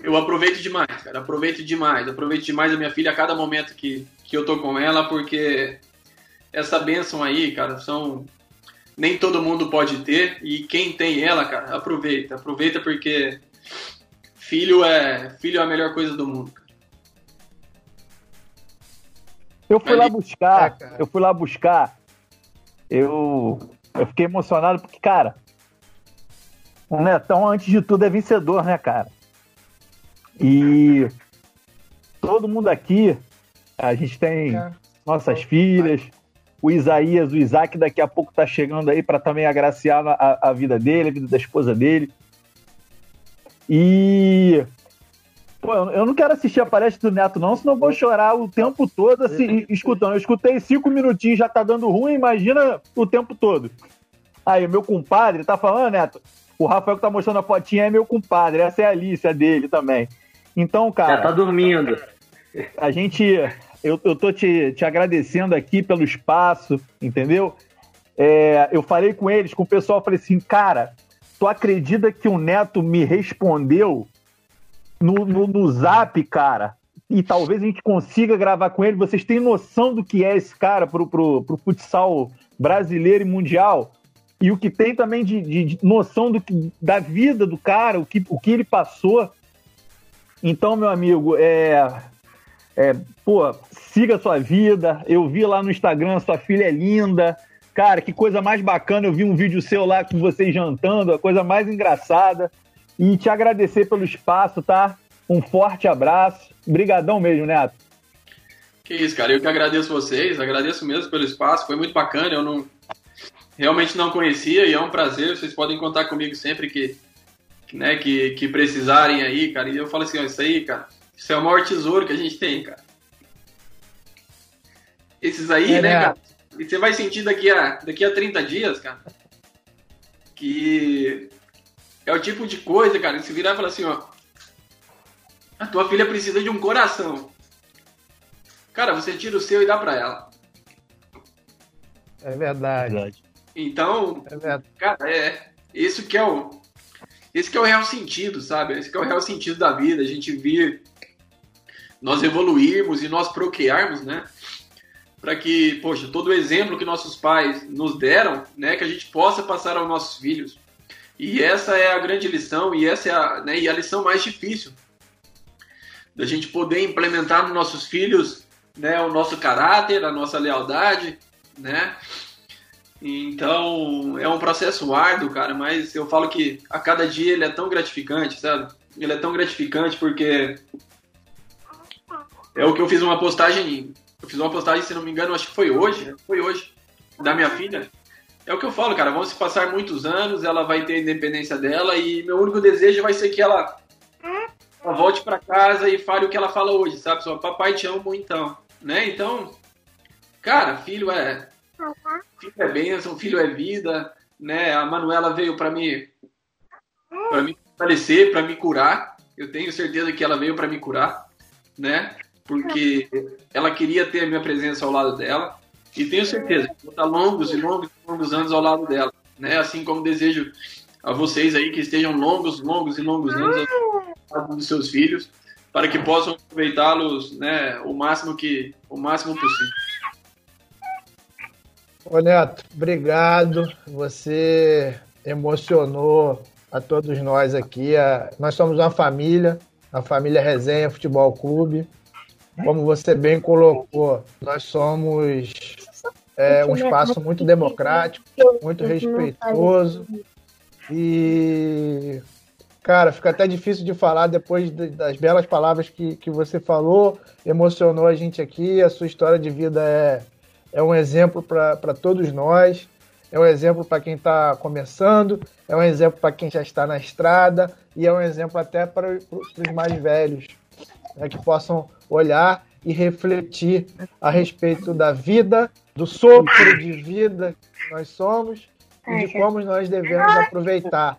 eu aproveito demais, cara, aproveito demais, aproveito demais a minha filha a cada momento que, que eu tô com ela, porque essa bênção aí, cara, são nem todo mundo pode ter e quem tem ela, cara, aproveita, aproveita porque filho é filho é a melhor coisa do mundo. Eu fui lá buscar, é, eu fui lá buscar, eu, eu fiquei emocionado porque, cara, o Netão, antes de tudo, é vencedor, né, cara? E todo mundo aqui, a gente tem é. nossas filhas, o Isaías, o Isaac daqui a pouco tá chegando aí para também agraciar a, a, vida dele, a vida da esposa dele. E Pô, eu não quero assistir a palestra do Neto, não, senão eu vou chorar o tempo todo assim, escutando. Eu escutei cinco minutinhos, já tá dando ruim, imagina o tempo todo. Aí, meu compadre tá falando, Neto, o Rafael que tá mostrando a fotinha é meu compadre, essa é a Alice, a dele também. Então, cara. Já tá dormindo. A gente. Eu, eu tô te, te agradecendo aqui pelo espaço, entendeu? É, eu falei com eles, com o pessoal, falei assim, cara, tu acredita que o Neto me respondeu no, no, no zap, cara, e talvez a gente consiga gravar com ele. Vocês têm noção do que é esse cara pro, pro, pro futsal brasileiro e mundial? E o que tem também de, de, de noção do que, da vida do cara, o que, o que ele passou. Então, meu amigo, é, é, pô, siga sua vida. Eu vi lá no Instagram, sua filha é linda. Cara, que coisa mais bacana. Eu vi um vídeo seu lá com vocês jantando, a coisa mais engraçada e te agradecer pelo espaço, tá? Um forte abraço. Brigadão mesmo, Neto. Que isso, cara. Eu que agradeço vocês, agradeço mesmo pelo espaço. Foi muito bacana. Eu não realmente não conhecia e é um prazer. Vocês podem contar comigo sempre que, né, que, que precisarem aí, cara. E eu falo assim, ó, isso aí, cara, isso é o maior tesouro que a gente tem, cara. Esses aí, é, né, cara? E você vai sentir daqui a, daqui a 30 dias, cara, que é o tipo de coisa, cara, que se virar e falar assim, ó. A tua filha precisa de um coração. Cara, você tira o seu e dá pra ela. É verdade. Então, é verdade. cara, é. Isso que é o. Esse que é o real sentido, sabe? Esse que é o real sentido da vida. A gente vir, nós evoluirmos e nós procriarmos, né? Para que, poxa, todo o exemplo que nossos pais nos deram, né? Que a gente possa passar aos nossos filhos. E essa é a grande lição e essa é a, né, e a lição mais difícil da gente poder implementar nos nossos filhos né, o nosso caráter, a nossa lealdade, né? Então é um processo árduo, cara, mas eu falo que a cada dia ele é tão gratificante, sabe? Ele é tão gratificante porque é o que eu fiz uma postagem, eu fiz uma postagem, se não me engano, acho que foi hoje, foi hoje, da minha filha, é o que eu falo, cara. Vão se passar muitos anos, ela vai ter a independência dela e meu único desejo vai ser que ela, ela volte para casa e fale o que ela fala hoje, sabe? Só papai te amo então, né? Então, cara, filho é filho é bênção, filho é vida, né? A Manuela veio para me para me fortalecer, para me curar. Eu tenho certeza que ela veio para me curar, né? Porque ela queria ter a minha presença ao lado dela e tenho certeza que vou estar longos e longos e longos anos ao lado dela, né? Assim como desejo a vocês aí que estejam longos, longos e longos anos ao lado dos seus filhos, para que possam aproveitá-los, né, o máximo que o máximo possível. Ô Neto, obrigado. Você emocionou a todos nós aqui. Nós somos uma família, a família Resenha Futebol Clube. Como você bem colocou, nós somos é, um espaço muito democrático, muito respeitoso. E, cara, fica até difícil de falar depois das belas palavras que, que você falou. Emocionou a gente aqui. A sua história de vida é, é um exemplo para todos nós. É um exemplo para quem está começando, é um exemplo para quem já está na estrada e é um exemplo até para os mais velhos, né, que possam olhar e refletir a respeito da vida, do sopro de vida que nós somos e de como nós devemos aproveitar,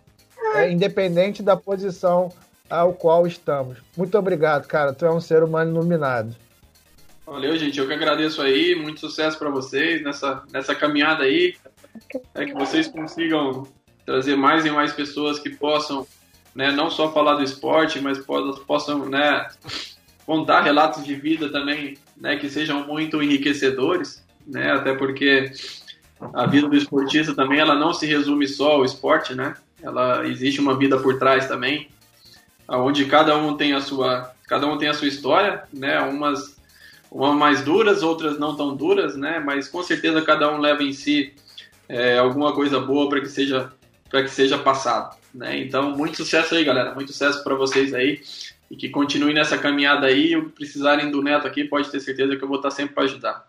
é, independente da posição ao qual estamos. Muito obrigado, cara. Tu é um ser humano iluminado. Valeu, gente. Eu que agradeço aí. Muito sucesso para vocês nessa, nessa caminhada aí. É que vocês consigam trazer mais e mais pessoas que possam, né, não só falar do esporte, mas possam, né, contar relatos de vida também, né, que sejam muito enriquecedores, né, até porque a vida do esportista também ela não se resume só ao esporte, né? Ela existe uma vida por trás também, onde cada um tem a sua, cada um tem a sua história, né? Umas, umas mais duras, outras não tão duras, né? Mas com certeza cada um leva em si é, alguma coisa boa para que seja para que seja passado, né? Então muito sucesso aí, galera, muito sucesso para vocês aí e que continuem nessa caminhada aí. O que precisarem do Neto aqui, pode ter certeza que eu vou estar sempre para ajudar.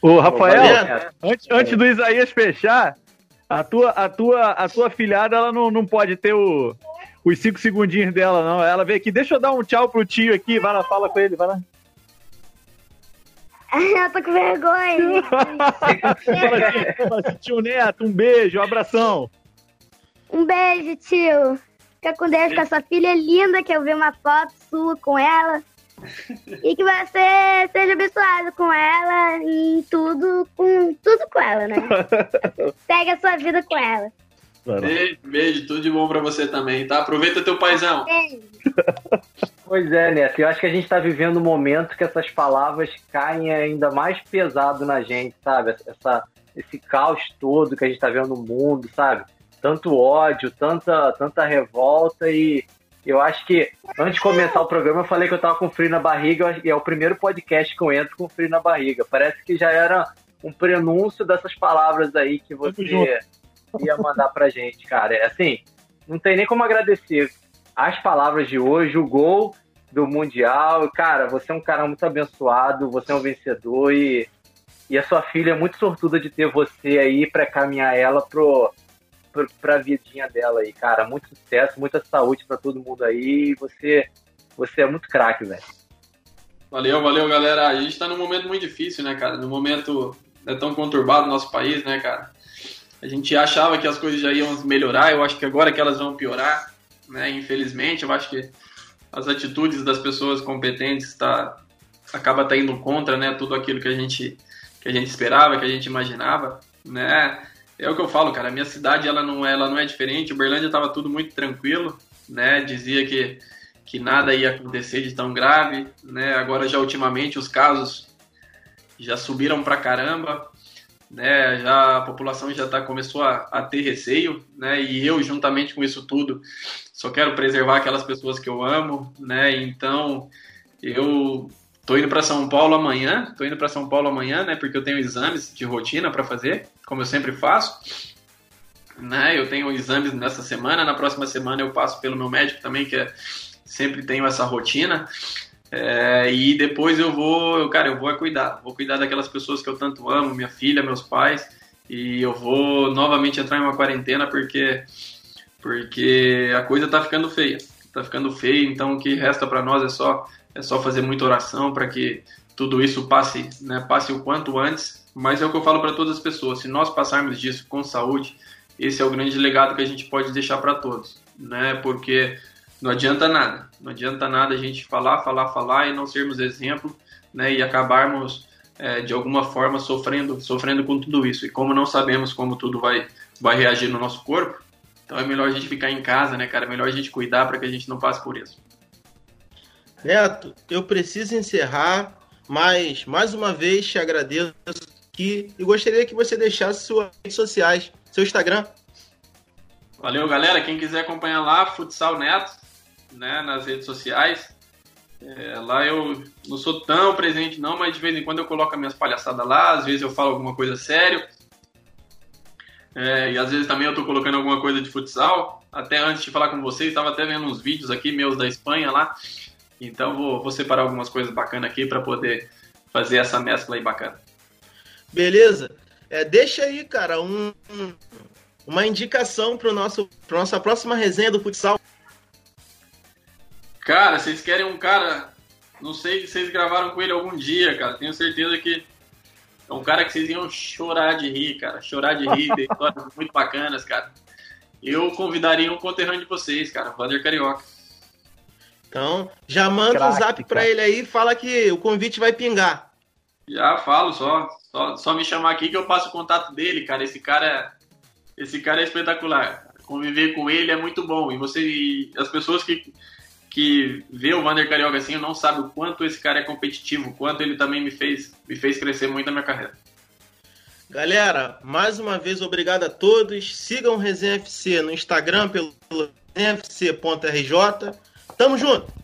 O Rafael, antes, antes do Isaías fechar, a tua, a tua, a tua filhada ela não, não pode ter o, os cinco segundinhos dela, não. Ela veio aqui, deixa eu dar um tchau pro tio aqui, vai lá, fala com ele, vai lá. Eu tô com vergonha. fala assim, tio Neto, um beijo, um abração. Um beijo, tio. Fica com Deus com a sua filha linda, que eu vi uma foto sua com ela. E que você seja abençoado com ela em tudo, com tudo com ela, né? Segue a sua vida com ela. Beijo, beijo, tudo de bom pra você também, tá? Aproveita teu paizão. Pois é, Neto, eu acho que a gente tá vivendo um momento que essas palavras caem ainda mais pesado na gente, sabe? Essa, esse caos todo que a gente tá vendo no mundo, sabe? Tanto ódio, tanta, tanta revolta e eu acho que antes de começar o programa eu falei que eu tava com frio na barriga e é o primeiro podcast que eu entro com frio na barriga. Parece que já era um prenúncio dessas palavras aí que você ia mandar pra gente, cara. É assim, não tem nem como agradecer as palavras de hoje, o gol do Mundial. Cara, você é um cara muito abençoado, você é um vencedor e, e a sua filha é muito sortuda de ter você aí para caminhar ela pro pra vidinha dela aí, cara. Muito sucesso, muita saúde para todo mundo aí. Você, você é muito craque, velho. Valeu, valeu, galera. A gente tá num momento muito difícil, né, cara? Num momento é tão conturbado no nosso país, né, cara? A gente achava que as coisas já iam melhorar, eu acho que agora que elas vão piorar, né? Infelizmente, eu acho que as atitudes das pessoas competentes tá acaba tá indo contra, né, tudo aquilo que a gente que a gente esperava, que a gente imaginava, né? É o que eu falo, cara. A minha cidade ela não ela não é diferente. Uberlândia estava tudo muito tranquilo, né? Dizia que, que nada ia acontecer de tão grave, né? Agora já ultimamente os casos já subiram pra caramba, né? Já a população já tá começou a, a ter receio, né? E eu juntamente com isso tudo só quero preservar aquelas pessoas que eu amo, né? Então eu Tô indo para São Paulo amanhã, tô indo para São Paulo amanhã, né, porque eu tenho exames de rotina para fazer, como eu sempre faço. Né, eu tenho exames nessa semana, na próxima semana eu passo pelo meu médico também, que é, sempre tenho essa rotina. É, e depois eu vou, eu, cara, eu vou cuidar, vou cuidar daquelas pessoas que eu tanto amo, minha filha, meus pais, e eu vou novamente entrar em uma quarentena porque porque a coisa tá ficando feia. tá ficando feio, então o que resta para nós é só é só fazer muita oração para que tudo isso passe, né, passe o quanto antes. Mas é o que eu falo para todas as pessoas, se nós passarmos disso com saúde, esse é o grande legado que a gente pode deixar para todos, né? Porque não adianta nada, não adianta nada a gente falar, falar, falar e não sermos exemplo, né? E acabarmos é, de alguma forma sofrendo, sofrendo com tudo isso. E como não sabemos como tudo vai, vai reagir no nosso corpo, então é melhor a gente ficar em casa, né, cara? É melhor a gente cuidar para que a gente não passe por isso. Neto, eu preciso encerrar, mas mais uma vez te agradeço e gostaria que você deixasse suas redes sociais, seu Instagram. Valeu, galera. Quem quiser acompanhar lá, Futsal Neto, né, nas redes sociais. É, lá eu não sou tão presente não, mas de vez em quando eu coloco as minhas palhaçadas lá, às vezes eu falo alguma coisa sério. É, e às vezes também eu tô colocando alguma coisa de futsal. Até antes de falar com vocês, estava até vendo uns vídeos aqui meus da Espanha lá. Então vou, vou separar algumas coisas bacanas aqui para poder fazer essa mescla aí bacana. Beleza? É, deixa aí, cara, um, uma indicação para nosso pra nossa próxima resenha do futsal. Cara, vocês querem um cara. Não sei se vocês gravaram com ele algum dia, cara. Tenho certeza que é um cara que vocês iam chorar de rir, cara. Chorar de rir, tem histórias muito bacanas, cara. Eu convidaria um conterrâneo de vocês, cara, Vander Carioca. Então, já manda Crack, um zap pra ele aí e fala que o convite vai pingar. Já falo, só, só, só me chamar aqui que eu passo o contato dele, cara. Esse cara, esse cara é espetacular. Conviver com ele é muito bom. E você, e as pessoas que que vê o Vander Carioca assim, não sabe o quanto esse cara é competitivo, o quanto ele também me fez, me fez crescer muito na minha carreira. Galera, mais uma vez obrigado a todos. Sigam o Resenha FC no Instagram pelo resenhafc.rj. Tamo junto!